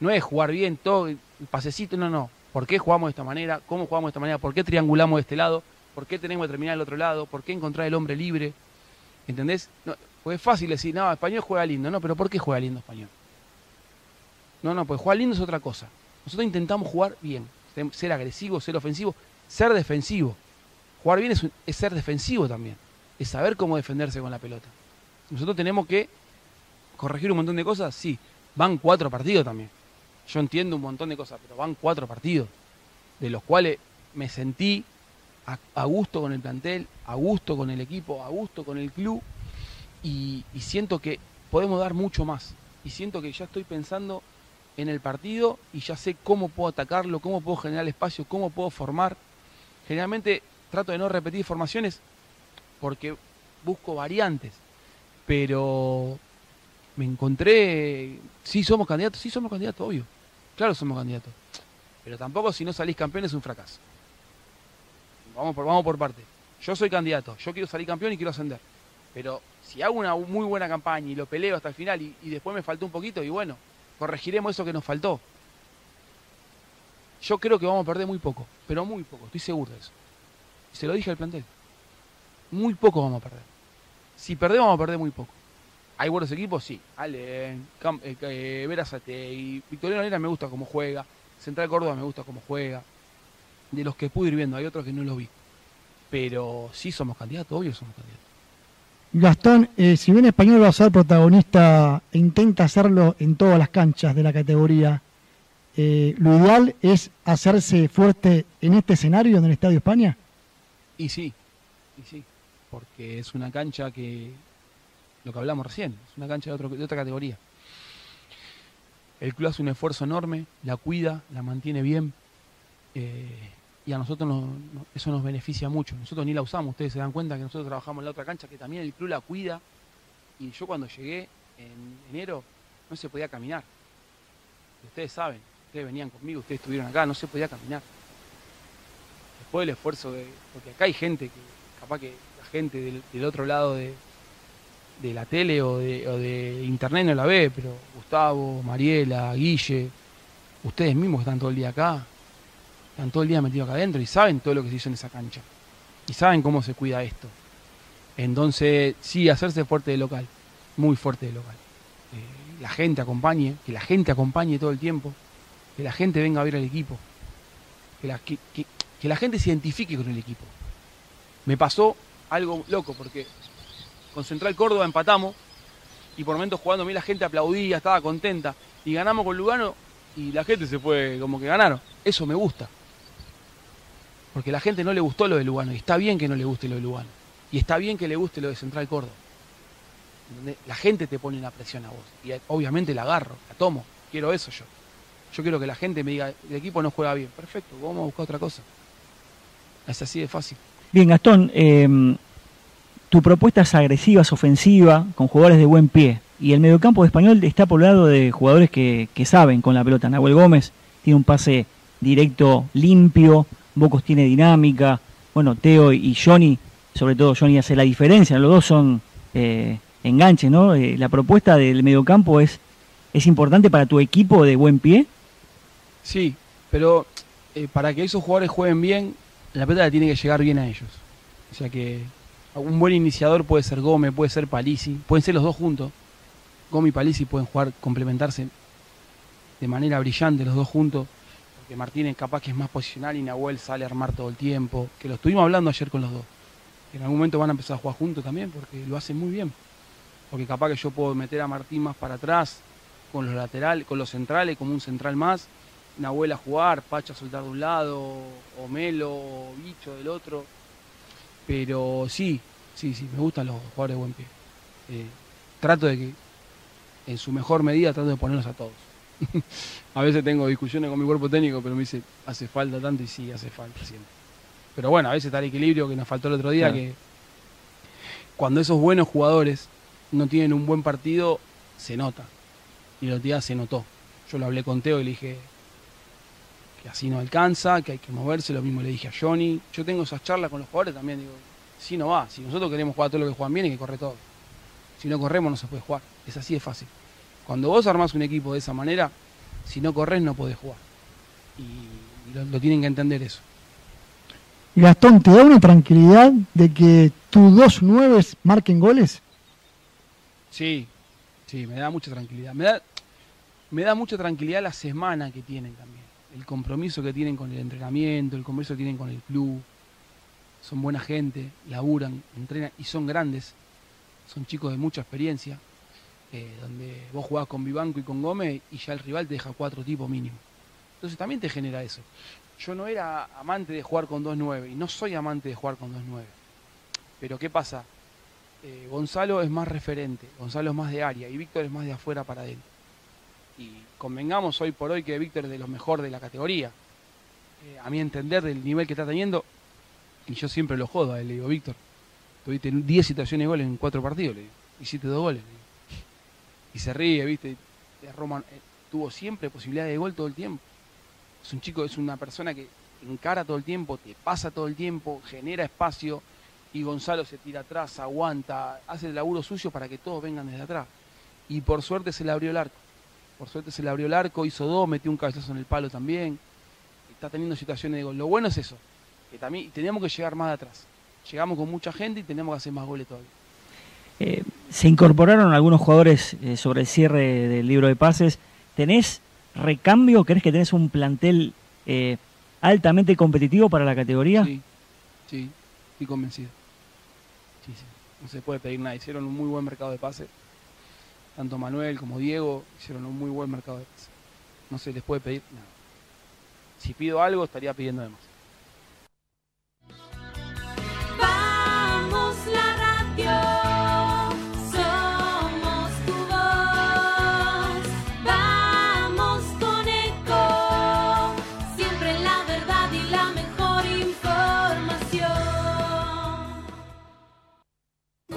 H: No es jugar bien todo, pasecito, no, no. ¿Por qué jugamos de esta manera? ¿Cómo jugamos de esta manera? ¿Por qué triangulamos de este lado? ¿Por qué tenemos que terminar del otro lado? ¿Por qué encontrar el hombre libre? ¿Entendés? No, pues es fácil decir, no, español juega lindo. No, pero ¿por qué juega lindo español? No, no, pues jugar lindo es otra cosa. Nosotros intentamos jugar bien, ser- agresivo, ser ofensivo, ser defensivo. Jugar bien es ser defensivo también, es saber cómo defenderse con la pelota. Nosotros tenemos que corregir un montón de cosas, sí, van cuatro partidos también. Yo entiendo un montón de cosas, pero van cuatro partidos, de los cuales me sentí a, gusto con el plantel, a gusto con el equipo, a gusto con el club, y, y siento que podemos dar mucho más. Y siento que ya estoy pensando en el partido y ya sé cómo puedo atacarlo, cómo puedo generar espacio, cómo puedo formar. Generalmente trato de no repetir formaciones porque busco variantes, pero me encontré, sí somos candidatos, sí somos candidatos, obvio, claro somos candidatos, pero tampoco si no salís campeón es un fracaso. Vamos por, vamos por parte. Yo soy candidato, yo quiero salir campeón y quiero ascender, pero si hago una muy buena campaña y lo peleo hasta el final y, y después me faltó un poquito, y bueno, corregiremos eso que nos faltó. Yo creo que vamos a perder muy poco, pero muy poco, estoy seguro de eso. Y se lo dije al plantel. Muy poco vamos a perder. Si perdemos, vamos a perder muy poco. ¿Hay buenos equipos? Sí. Cam- eh, eh, Verazate y Victoriano Nera me gusta cómo juega. Central Córdoba me gusta cómo juega. De los que pude ir viendo, hay otros que no los vi. Pero sí somos candidatos, obvio somos candidatos.
I: Gastón, eh, si bien Español va a ser protagonista e intenta hacerlo en todas las canchas de la categoría, eh, ¿lo ideal es hacerse fuerte en este escenario en el Estadio España?
H: Y sí, y sí, porque es una cancha que, lo que hablamos recién, es una cancha de, otro- de otra categoría. El club hace un esfuerzo enorme, la cuida, la mantiene bien, eh, y a nosotros nos- no- eso nos beneficia mucho. Nosotros ni la usamos, ustedes se dan cuenta que nosotros trabajamos en la otra cancha, que también el club la cuida, y yo cuando llegué en enero no se podía caminar. Ustedes saben, ustedes venían conmigo, ustedes estuvieron acá, no se podía caminar después del esfuerzo de. Porque acá hay gente que, capaz que la gente del otro lado de, de la tele o de, o de internet no la ve, pero Gustavo, Mariela, Guille, ustedes mismos están todo el día acá, están todo el día metidos acá adentro y saben todo lo que se hizo en esa cancha. Y saben cómo se cuida esto. Entonces, sí, hacerse fuerte de local, muy fuerte de local. Eh, la gente acompañe, que la gente acompañe todo el tiempo, que la gente venga a ver al equipo, que la, que, que- que la gente se identifique con el equipo. Me pasó algo loco, porque con Central Córdoba empatamos y por momentos jugando a mí la gente aplaudía, estaba contenta, y ganamos con Lugano y la gente se fue como que ganaron. Eso me gusta. Porque la gente no le gustó lo de Lugano, y está bien que no le guste lo de Lugano. Y está bien que le guste lo de Central Córdoba. La gente te pone una presión a vos. Y obviamente la agarro, la tomo. Quiero eso yo. Yo quiero que la gente me diga, el equipo no juega bien. Perfecto, vamos a buscar otra cosa. Es así de fácil.
G: Bien, Gastón, eh, tu propuesta es agresiva, es ofensiva, con jugadores de buen pie. Y el mediocampo de español está poblado de jugadores que, que saben con la pelota. Nahuel Gómez tiene un pase directo limpio, Bocos tiene dinámica, bueno, Teo y Johnny, sobre todo Johnny hace la diferencia, los dos son eh, enganches, ¿no? Eh, la propuesta del mediocampo es, es importante para tu equipo de buen pie.
H: Sí, pero eh, para que esos jugadores jueguen bien, la pelota tiene que llegar bien a ellos. O sea que un buen iniciador puede ser Gómez, puede ser Palisi, pueden ser los dos juntos. Gómez y Palisi pueden jugar, complementarse de manera brillante los dos juntos. Porque Martínez capaz que es más posicional y Nahuel sale a armar todo el tiempo. Que lo estuvimos hablando ayer con los dos. En algún momento van a empezar a jugar juntos también porque lo hacen muy bien. Porque capaz que yo puedo meter a Martín más para atrás, con los laterales, con los centrales, como un central más. Nahuel a jugar, Pacha a soltar de un lado, o Melo, o Bicho del otro. Pero sí, sí, sí, me gustan los jugadores de buen pie. Eh, trato de que, en su mejor medida, trato de ponerlos a todos. a veces tengo discusiones con mi cuerpo técnico, pero me dice, hace falta tanto y sí, hace falta siempre. Pero bueno, a veces está el equilibrio que nos faltó el otro día,
G: Claro.
H: que cuando esos buenos jugadores no tienen un buen partido, se nota. Y el otro día se notó. Yo lo hablé con Teo y le dije que así no alcanza, que hay que moverse, lo mismo le dije a Johnny. Yo tengo esas charlas con los jugadores también, digo, si no va, si nosotros queremos jugar todo lo que juegan bien, hay que correr todo. Si no corremos no se puede jugar, es así de fácil. Cuando vos armás un equipo de esa manera, si no corres no podés jugar. Y lo, lo tienen que entender eso.
I: Gastón, ¿te da una tranquilidad de que tus dos nueves marquen goles?
H: Sí, sí, me da mucha tranquilidad. Me da, me da mucha tranquilidad la semana que tienen también. El compromiso que tienen con el entrenamiento, el compromiso que tienen con el club. Son buena gente, laburan, entrenan y son grandes. Son chicos de mucha experiencia. eh, donde vos jugás con Vivanco y con Gómez y ya el rival te deja cuatro tipos mínimo. Entonces también te genera eso. Yo no era amante de jugar con 2-9 y no soy amante de jugar con 2-9. Pero ¿qué pasa? Eh, Gonzalo es más referente, Gonzalo es más de área y Víctor es más de afuera para adentro. Y convengamos hoy por hoy que Víctor es de los mejores de la categoría. Eh, a mi entender, del nivel que está teniendo, y yo siempre lo jodo a él, le digo, Víctor, tuviste 10 situaciones de goles en 4 partidos, le digo, hiciste dos goles. le digo. Y se ríe, ¿viste? Roman eh, tuvo siempre posibilidad de gol todo el tiempo. Es un chico, es una persona que encara todo el tiempo, te pasa todo el tiempo, genera espacio y Gonzalo se tira atrás, aguanta, hace el laburo sucio para que todos vengan desde atrás. Y por suerte se le abrió el arco. Por suerte se le abrió el arco, hizo dos, metió un cabezazo en el palo también. Está teniendo situaciones de gol. Lo bueno es eso, que también teníamos que llegar más de atrás. Llegamos con mucha gente y tenemos que hacer más goles todavía.
G: Eh, se incorporaron algunos jugadores eh, sobre el cierre del libro de pases. ¿Tenés recambio? ¿Crees que tenés un plantel eh, altamente competitivo para la categoría?
H: Sí, sí, estoy convencido. Sí, sí. No se puede pedir nada. Hicieron un muy buen mercado de pases. Tanto Manuel como Diego hicieron un muy buen mercado de pases. No se les puede pedir nada. Si pido algo, estaría pidiendo de más.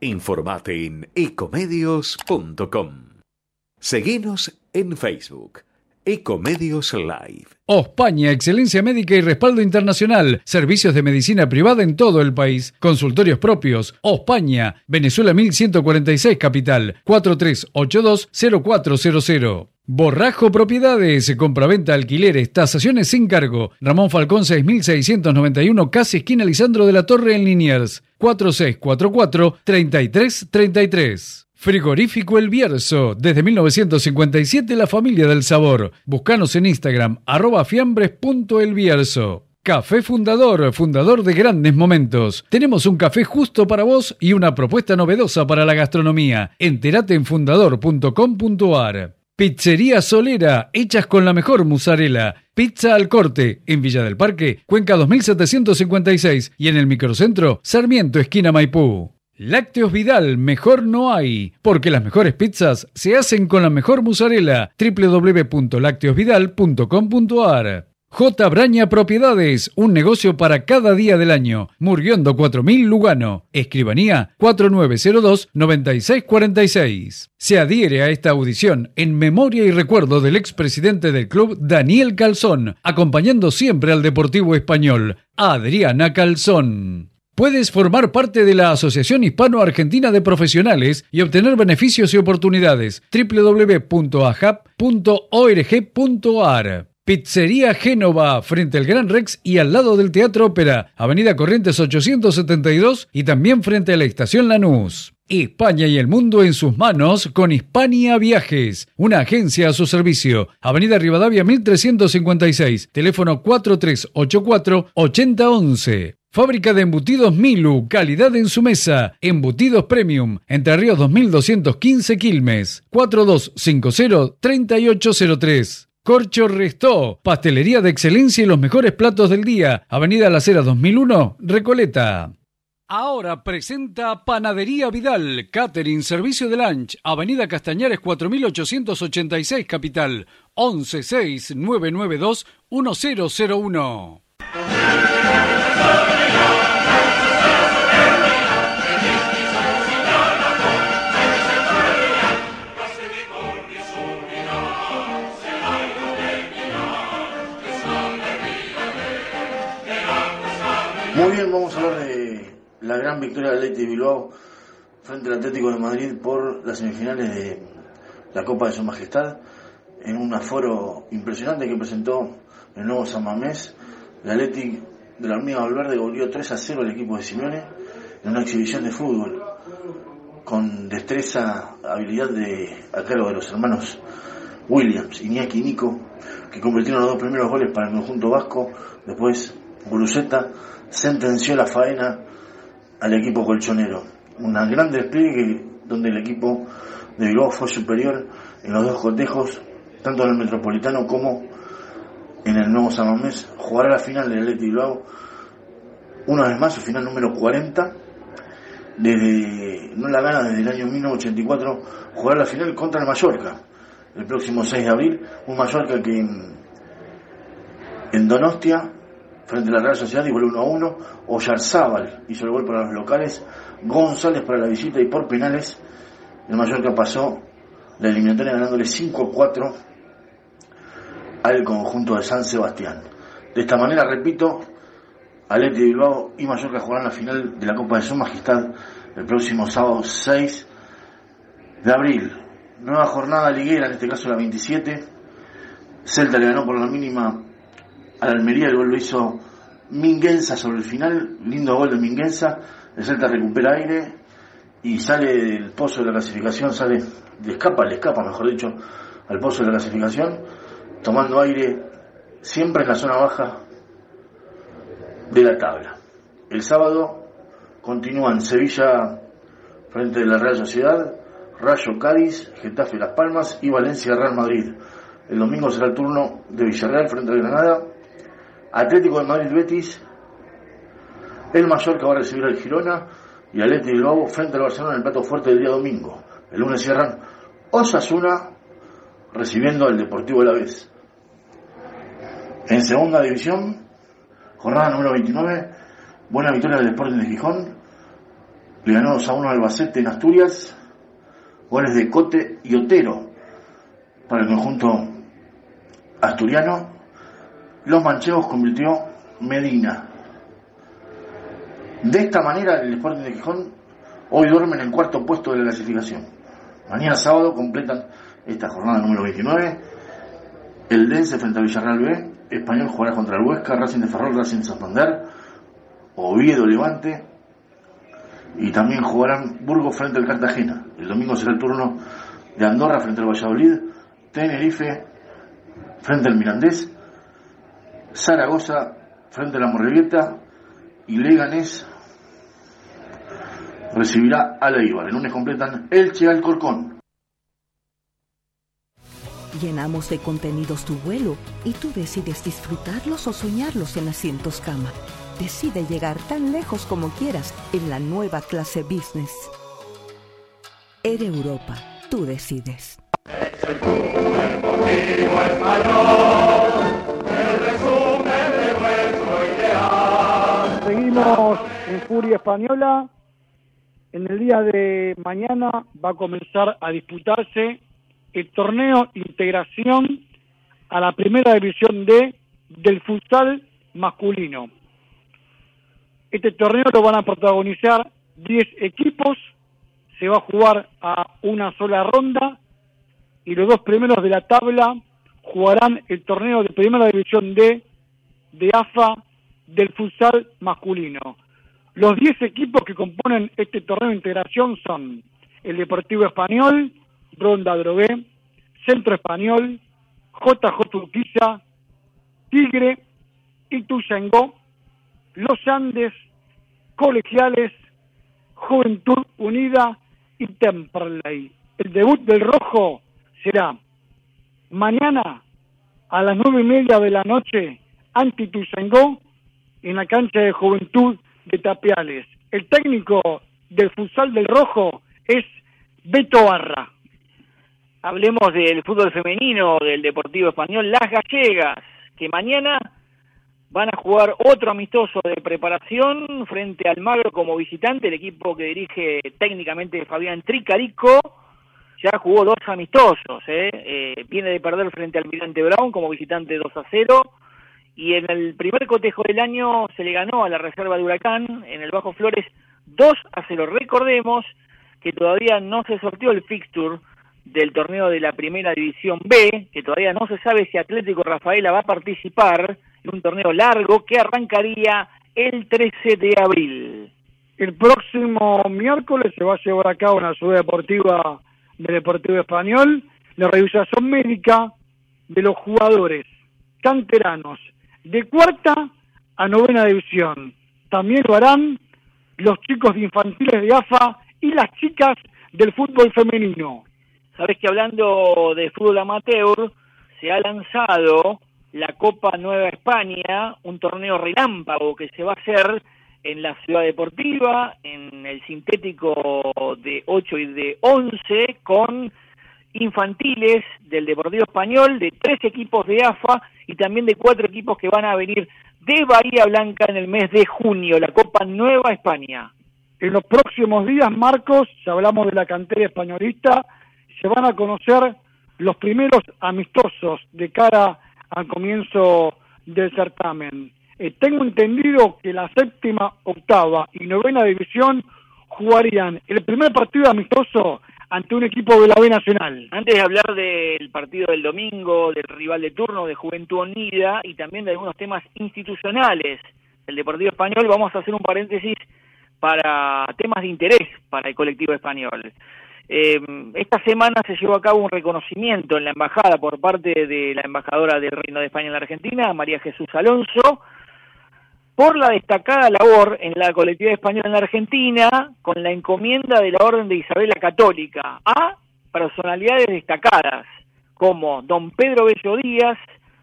J: Informate en ecomedios.com. Seguinos en Facebook. Ecomedios Live.
E: Ospaña, excelencia médica y respaldo internacional. Servicios de medicina privada en todo el país. Consultorios propios. Ospaña, Venezuela 1146 Capital. 4382-0400. Borrajo Propiedades, compraventa, alquileres, tasaciones sin cargo. Ramón Falcón 6691, casi esquina Lisandro de la Torre en Liniers. 4644-3333. Frigorífico El Bierzo, desde 1957 la familia del sabor. Búscanos en Instagram, arroba fiambres.elbierzo. Café Fundador, fundador de grandes momentos. Tenemos un café justo para vos y una propuesta novedosa para la gastronomía. Entérate en fundador.com.ar. Pizzería Solera, hechas con la mejor mozzarella. Pizza al corte, en Villa del Parque, Cuenca 2756 y en el microcentro, Sarmiento, esquina Maipú. Lácteos Vidal, mejor no hay, porque las mejores pizzas se hacen con la mejor mozzarella. www.lácteosvidal.com.ar J. Braña Propiedades, un negocio para cada día del año. Murguiondo 4000 Lugano. Escribanía 4902-9646. Se adhiere a esta audición en memoria y recuerdo del expresidente del club Daniel Calzón, acompañando siempre al Deportivo Español, Adriana Calzón. Puedes formar parte de la Asociación Hispano-Argentina de Profesionales y obtener beneficios y oportunidades. www.ajap.org.ar Pizzería Génova, frente al Gran Rex y al lado del Teatro Ópera, Avenida Corrientes 872 y también frente a la Estación Lanús. España y el mundo en sus manos con Hispania Viajes, una agencia a su servicio. Avenida Rivadavia 1356, teléfono 4384-8011. Fábrica de embutidos Milu, calidad en su mesa. Embutidos Premium, Entre Ríos 2215 Quilmes, 4250-3803. Corcho Restó, pastelería de excelencia y los mejores platos del día. Avenida La Cera 2001, Recoleta. Ahora presenta Panadería Vidal, Catering, Servicio de Lunch, Avenida Castañares 4886 Capital, 116992-1001.
K: Muy bien, vamos a hablar de la gran victoria del Athletic Bilbao frente al Atlético de Madrid por las semifinales de la Copa de Su Majestad en un aforo impresionante que presentó el nuevo San Mamés. El Athletic de la Hormiga Valverde goleó 3 a 0 al equipo de Simeone en una exhibición de fútbol con destreza, habilidad de a cargo de los hermanos Williams, Iñaki y Nico, que convirtieron los dos primeros goles para el conjunto vasco. Después, Bruseta sentenció la faena al equipo colchonero. Una gran despliegue donde el equipo de Bilbao fue superior en los dos cotejos, tanto en el Metropolitano como en el nuevo San Mamés. Jugará la final del Athletic Bilbao una vez más, su final número 40. Desde, no la gana desde el año 1984, jugará la final contra el Mallorca el próximo 6 de abril. Un Mallorca que en Donostia frente a la Real Sociedad y vuelve 1 a 1. Oyarzábal hizo el gol para los locales. González para la visita y por penales. El Mallorca pasó la eliminatoria ganándole 5 a 4 al conjunto de San Sebastián. De esta manera, repito, Aleti Bilbao y Mallorca jugarán la final de la Copa de Su Majestad el próximo sábado 6 de abril. Nueva jornada liguera, en este caso la 27. Celta le ganó por la mínima al Almería, el gol lo hizo Minguenza sobre el final, lindo gol de Minguenza, el Celta recupera aire y sale del pozo de la clasificación, sale, le escapa, le escapa mejor dicho, al pozo de la clasificación, tomando aire siempre en la zona baja de la tabla. El sábado continúan Sevilla frente de la Real Sociedad, Rayo Cádiz, Getafe Las Palmas y Valencia Real Madrid. El domingo será el turno de Villarreal frente a Granada, Atlético de Madrid Betis, el Mallorca va a recibir al Girona y Atlético de Bilbao frente al Barcelona en el plato fuerte del día domingo. El lunes cierran Osasuna recibiendo al Deportivo de la Vez. En segunda división, jornada número 29, buena victoria del Sporting de Gijón. Le ganó 2 a 1 al Albacete en Asturias. Goles de Cote y Otero para el conjunto asturiano. Los manchegos convirtió Medina. De esta manera, el Sporting de Gijón hoy duermen en cuarto puesto de la clasificación. Mañana sábado completan esta jornada número 29. El Dense frente a Villarreal B. Español jugará contra el Huesca, Racing de Ferrol, Racing Santander, Oviedo Levante. Y también jugarán Burgos frente al Cartagena. El domingo será el turno de Andorra frente al Valladolid, Tenerife frente al Mirandés, Zaragoza frente a la Morrevieta y Leganés recibirá a la Ibar. El lunes completan Elche Alcorcón.
L: Llenamos de contenidos tu vuelo y tú decides disfrutarlos o soñarlos en asientos cama. Decide llegar tan lejos como quieras en la nueva clase business. Air Europa, tú decides.
C: En Furia Española. En el día de mañana va a comenzar a disputarse el torneo Integración a la Primera División D del futsal masculino. Este torneo lo van a protagonizar 10 equipos, se va a jugar a una sola ronda y los dos primeros de la tabla jugarán el torneo de Primera División D de AFA del futsal masculino. Los 10 equipos que componen este torneo de integración son el Deportivo Español, Ronda Drogué, Centro Español, JJ Urquiza, Tigre, Ituzaingó, Los Andes, Colegiales, Juventud Unida y Temperley. El debut del Rojo será mañana a las nueve y media de la noche ante Ituzaingó en la cancha de Juventud de Tapiales. El técnico del futsal del Rojo es Beto Barra.
B: Hablemos del fútbol femenino del Deportivo Español, las gallegas, que mañana van a jugar otro amistoso de preparación frente al Magro como visitante, el equipo que dirige técnicamente Fabián Tricarico, ya jugó dos amistosos, ¿eh? Eh, viene de perder frente al Almirante Brown como visitante 2 a 0, y en el primer cotejo del año se le ganó a la reserva de Huracán en el Bajo Flores 2 a 0. Recordemos que todavía no se sorteó el fixture del torneo de la Primera División B, que todavía no se sabe si Atlético Rafaela va a participar en un torneo largo que arrancaría el 13 de abril.
C: El próximo miércoles se va a llevar a cabo la ciudad deportiva del Deportivo Español la revisación médica de los jugadores canteranos de cuarta a novena división. También lo harán los chicos de infantiles de AFA y las chicas del fútbol femenino.
B: Sabes que hablando de fútbol amateur, se ha lanzado la Copa Nueva España, un torneo relámpago que se va a hacer en la ciudad deportiva, en el sintético de 8 y de 11, con infantiles del Deportivo Español, de tres equipos de AFA y también de cuatro equipos que van a venir de Bahía Blanca en el mes de junio, la Copa Nueva España.
C: En los próximos días, Marcos, si hablamos de la cantera españolista, se van a conocer los primeros amistosos de cara al comienzo del certamen. Eh, tengo entendido que la séptima, octava y novena división jugarían el primer partido amistoso ante un equipo de la B Nacional.
B: Antes de hablar del partido del domingo, del rival de turno de Juventud Unida y también de algunos temas institucionales del Deportivo Español, vamos a hacer un paréntesis para temas de interés para el colectivo español. Eh, esta semana se llevó a cabo un reconocimiento en la embajada por parte de la embajadora del Reino de España en la Argentina, María Jesús Alonso, por la destacada labor en la colectividad española en la Argentina con la encomienda de la Orden de Isabel la Católica a personalidades destacadas como don Pedro Bello Díaz,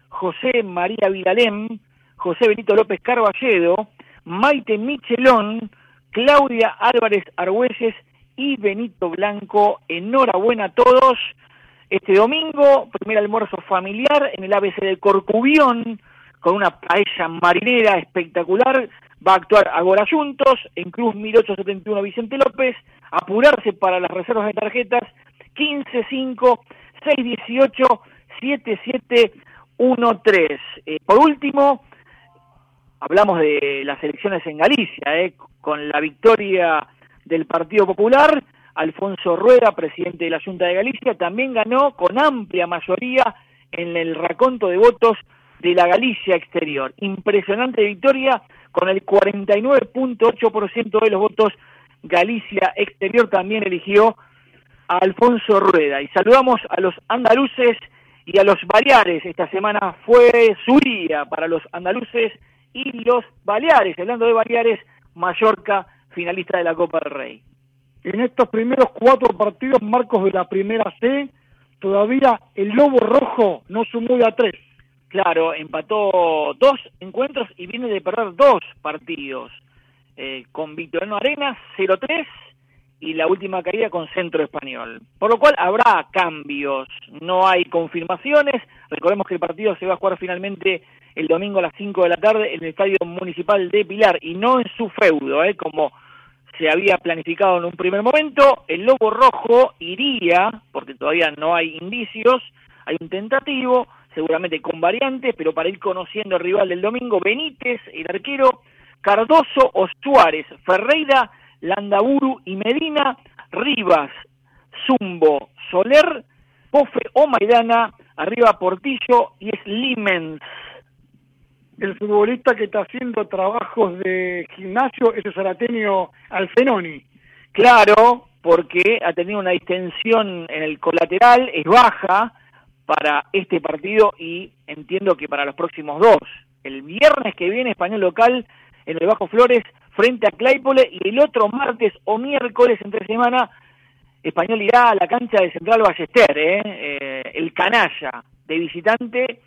B: José María Vidalem, José Benito López Carballedo, Maite Michelón, Claudia Álvarez Argüelles y Benito Blanco. Enhorabuena a todos. Este domingo, primer almuerzo familiar en el ABC de Corcubión, con una paella marinera espectacular. Va a actuar Agora Juntos, en Cruz 1871 Vicente López. Apurarse para las reservas de tarjetas 15-5, 6-18, 7-7-1-3. Eh, por último, hablamos de las elecciones en Galicia, eh, con la victoria del Partido Popular. Alfonso Rueda, presidente de la Junta de Galicia, también ganó con amplia mayoría en el raconto de votos de la Galicia exterior. Impresionante victoria con el 49.8% de los votos. Galicia exterior también eligió a Alfonso Rueda. Y saludamos a los andaluces y a los baleares. Esta semana fue su día para los andaluces y los baleares. Hablando de baleares, Mallorca, finalista de la Copa del Rey.
C: En estos primeros cuatro partidos, Marcos de la primera C, todavía el Lobo Rojo no sumó de a tres.
B: Claro, empató dos encuentros y viene de perder dos partidos. Eh, con Victoriano Arenas 0-3 y la última caída con Centro Español. Por lo cual habrá cambios, no hay confirmaciones. Recordemos que el partido se va a jugar finalmente el domingo a las 5 de la tarde en el Estadio Municipal de Pilar y no en su feudo, ¿eh? como se había planificado en un primer momento. El Lobo Rojo iría, porque todavía no hay indicios, hay un tentativo, seguramente con variantes, pero para ir conociendo al rival del domingo, Benítez, el arquero, Cardoso o Suárez, Ferreira, Landaburu y Medina, Rivas, Zumbo, Soler, Pofe o Maidana, arriba Portillo y Slimens.
C: el futbolista que está haciendo trabajos de gimnasio es el zarateño Alfenoni.
B: Claro, porque ha tenido una distensión en el colateral, es baja para este partido y entiendo que para los próximos dos. El viernes que viene, español local en el Bajo Flores frente a Claypole y el otro martes o miércoles entre semana, español irá a la cancha de Central Ballester, ¿eh? Eh, el canalla de visitante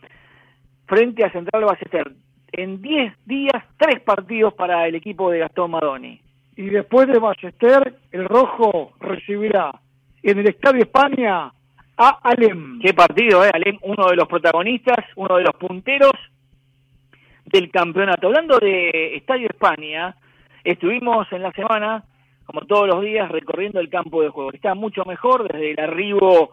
B: frente a Central Ballester. En 10 días, tres partidos para el equipo de Gastón Madoni.
C: Y después de Ballester, el rojo recibirá en el Estadio España a Alem.
B: Qué partido, ¿eh? Alem, uno de los protagonistas, uno de los punteros del campeonato. Hablando de Estadio España, estuvimos en la semana, como todos los días, recorriendo el campo de juego. Está mucho mejor desde el arribo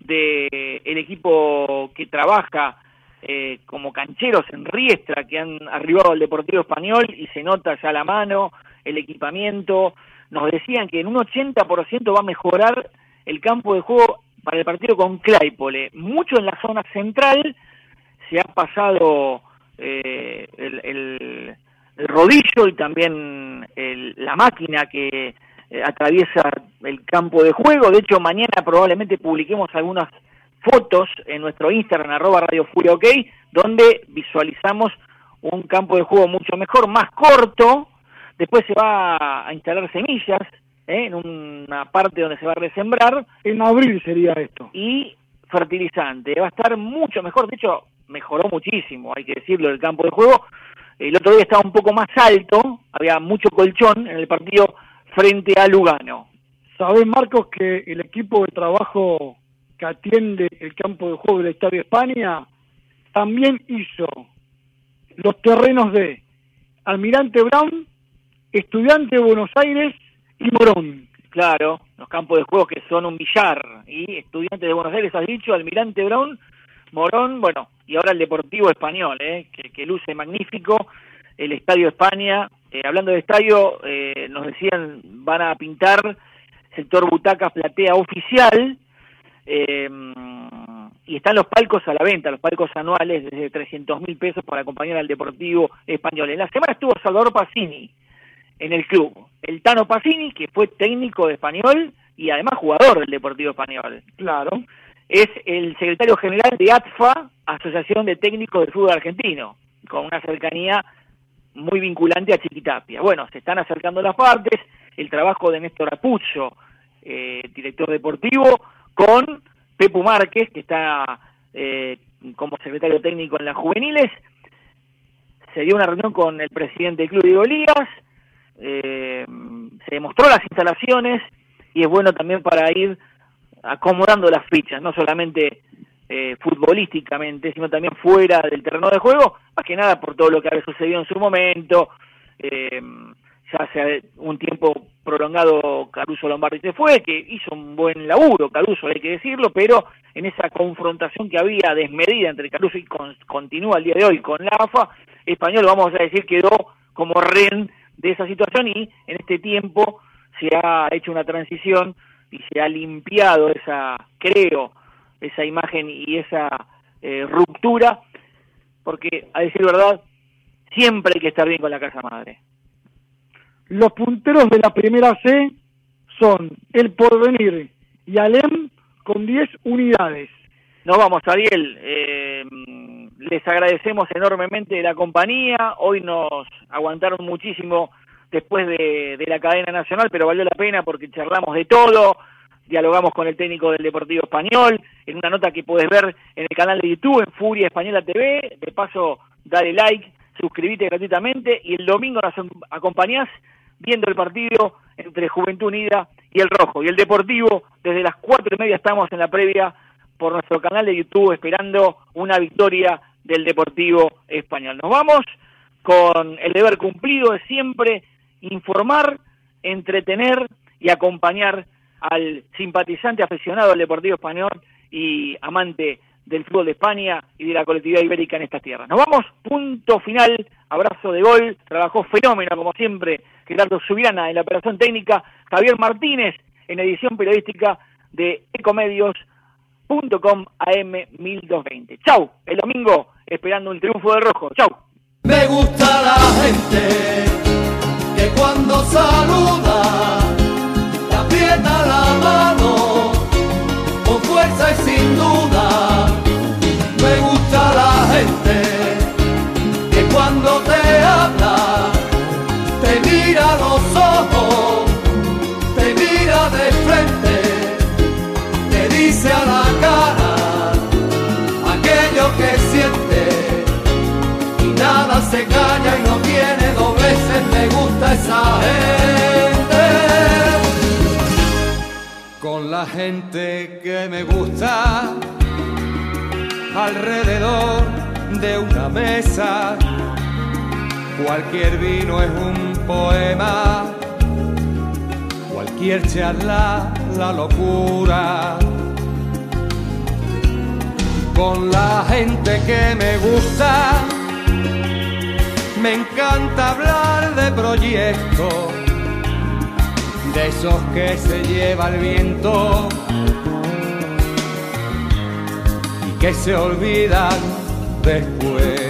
B: del el equipo que trabaja eh, como cancheros en Riestra, que han arribado al Deportivo Español y se nota ya la mano, el equipamiento. Nos decían que en un 80% va a mejorar el campo de juego para el partido con Claypole. Mucho en la zona central se ha pasado eh, el, el- rodillo y también el- la máquina que eh, atraviesa el campo de juego. De hecho, mañana probablemente publiquemos algunas fotos en nuestro Instagram, arroba Radio Furia OK, donde visualizamos un campo de juego mucho mejor, más corto. Después se va a instalar semillas ¿eh? en una parte donde se va a resembrar.
C: En abril sería esto.
B: Y fertilizante. Va a estar mucho mejor. De hecho, mejoró muchísimo, hay que decirlo, el campo de juego. El otro día estaba un poco más alto, había mucho colchón en el partido frente a Lugano.
C: Sabés, Marcos, que el equipo de trabajo que atiende el campo de juego del Estadio España también hizo los terrenos de Almirante Brown, Estudiante de Buenos Aires y Morón.
B: Claro, los campos de juego que son un billar. Y Estudiantes de Buenos Aires, has dicho, Almirante Brown, Morón, bueno, y ahora el Deportivo Español, ¿eh? que, luce magnífico. El Estadio España, eh, hablando de estadio, eh, nos decían, van a pintar sector butacas platea oficial. eh, y están los palcos a la venta, los palcos anuales desde 300 mil pesos para acompañar al Deportivo Español. En la semana estuvo Salvador Pacini en el club. El Tano Pacini, que fue técnico de español y además jugador del Deportivo Español.
C: Claro.
B: Es el secretario general de ATFA, Asociación de Técnicos del Fútbol Argentino, con una cercanía muy vinculante a Chiquitapia. Bueno, se están acercando las partes, el trabajo de Néstor Apuzzo, eh, director deportivo, con Pepu Márquez, que está eh, como secretario técnico en las juveniles. Se dio una reunión con el presidente del club, Diego Elías, eh, se demostró las instalaciones y es bueno también para ir acomodando las fichas, no solamente eh, futbolísticamente, sino también fuera del terreno de juego, más que nada por todo lo que había sucedido en su momento, eh, ya hace un tiempo prolongado Caruso Lombardi se fue, que hizo un buen laburo, Caruso hay que decirlo, pero en esa confrontación que había desmedida entre Caruso y con- continúa el día de hoy con la AFA, Español, vamos a decir, quedó como rehén de esa situación y en este tiempo se ha hecho una transición y se ha limpiado esa, creo, esa imagen y esa eh, ruptura, porque a decir verdad, siempre hay que estar bien con la casa madre.
C: Los punteros de la primera C son El Porvenir y Alem con 10 unidades.
B: Nos vamos, Ariel. Eh, les agradecemos enormemente la compañía. Hoy nos aguantaron muchísimo después de, la cadena nacional, pero valió la pena porque charlamos de todo. Dialogamos con el técnico del Deportivo Español en una nota que puedes ver en el canal de YouTube, en Furia Española TV. De paso, dale like, suscríbete gratuitamente y el domingo nos acompañás viendo el partido entre Juventud Unida y el Rojo. Y el Deportivo, desde las cuatro y media estamos en la previa por nuestro canal de YouTube esperando una victoria del Deportivo Español. Nos vamos con el deber cumplido de siempre informar, entretener y acompañar al simpatizante aficionado del Deportivo Español y amante del fútbol de España y de la colectividad ibérica en estas tierras. Nos vamos, punto final, abrazo de gol, trabajó fenómeno como siempre Gerardo Subirana en la operación técnica, Javier Martínez en edición periodística de ecomedios.com AM 1220. Chau, el domingo esperando un triunfo del rojo. Chau.
M: Me gusta la gente que cuando saluda te aprieta la mano con fuerza y sin duda. Me gusta la gente que cuando te habla te mira a los ojos, se calla y no tiene dobleces, me gusta esa gente. Con la gente que me gusta alrededor de una mesa, cualquier vino es un poema, cualquier charla la locura con la gente que me gusta. Me encanta hablar de proyectos, de esos que se lleva el viento y que se olvidan después.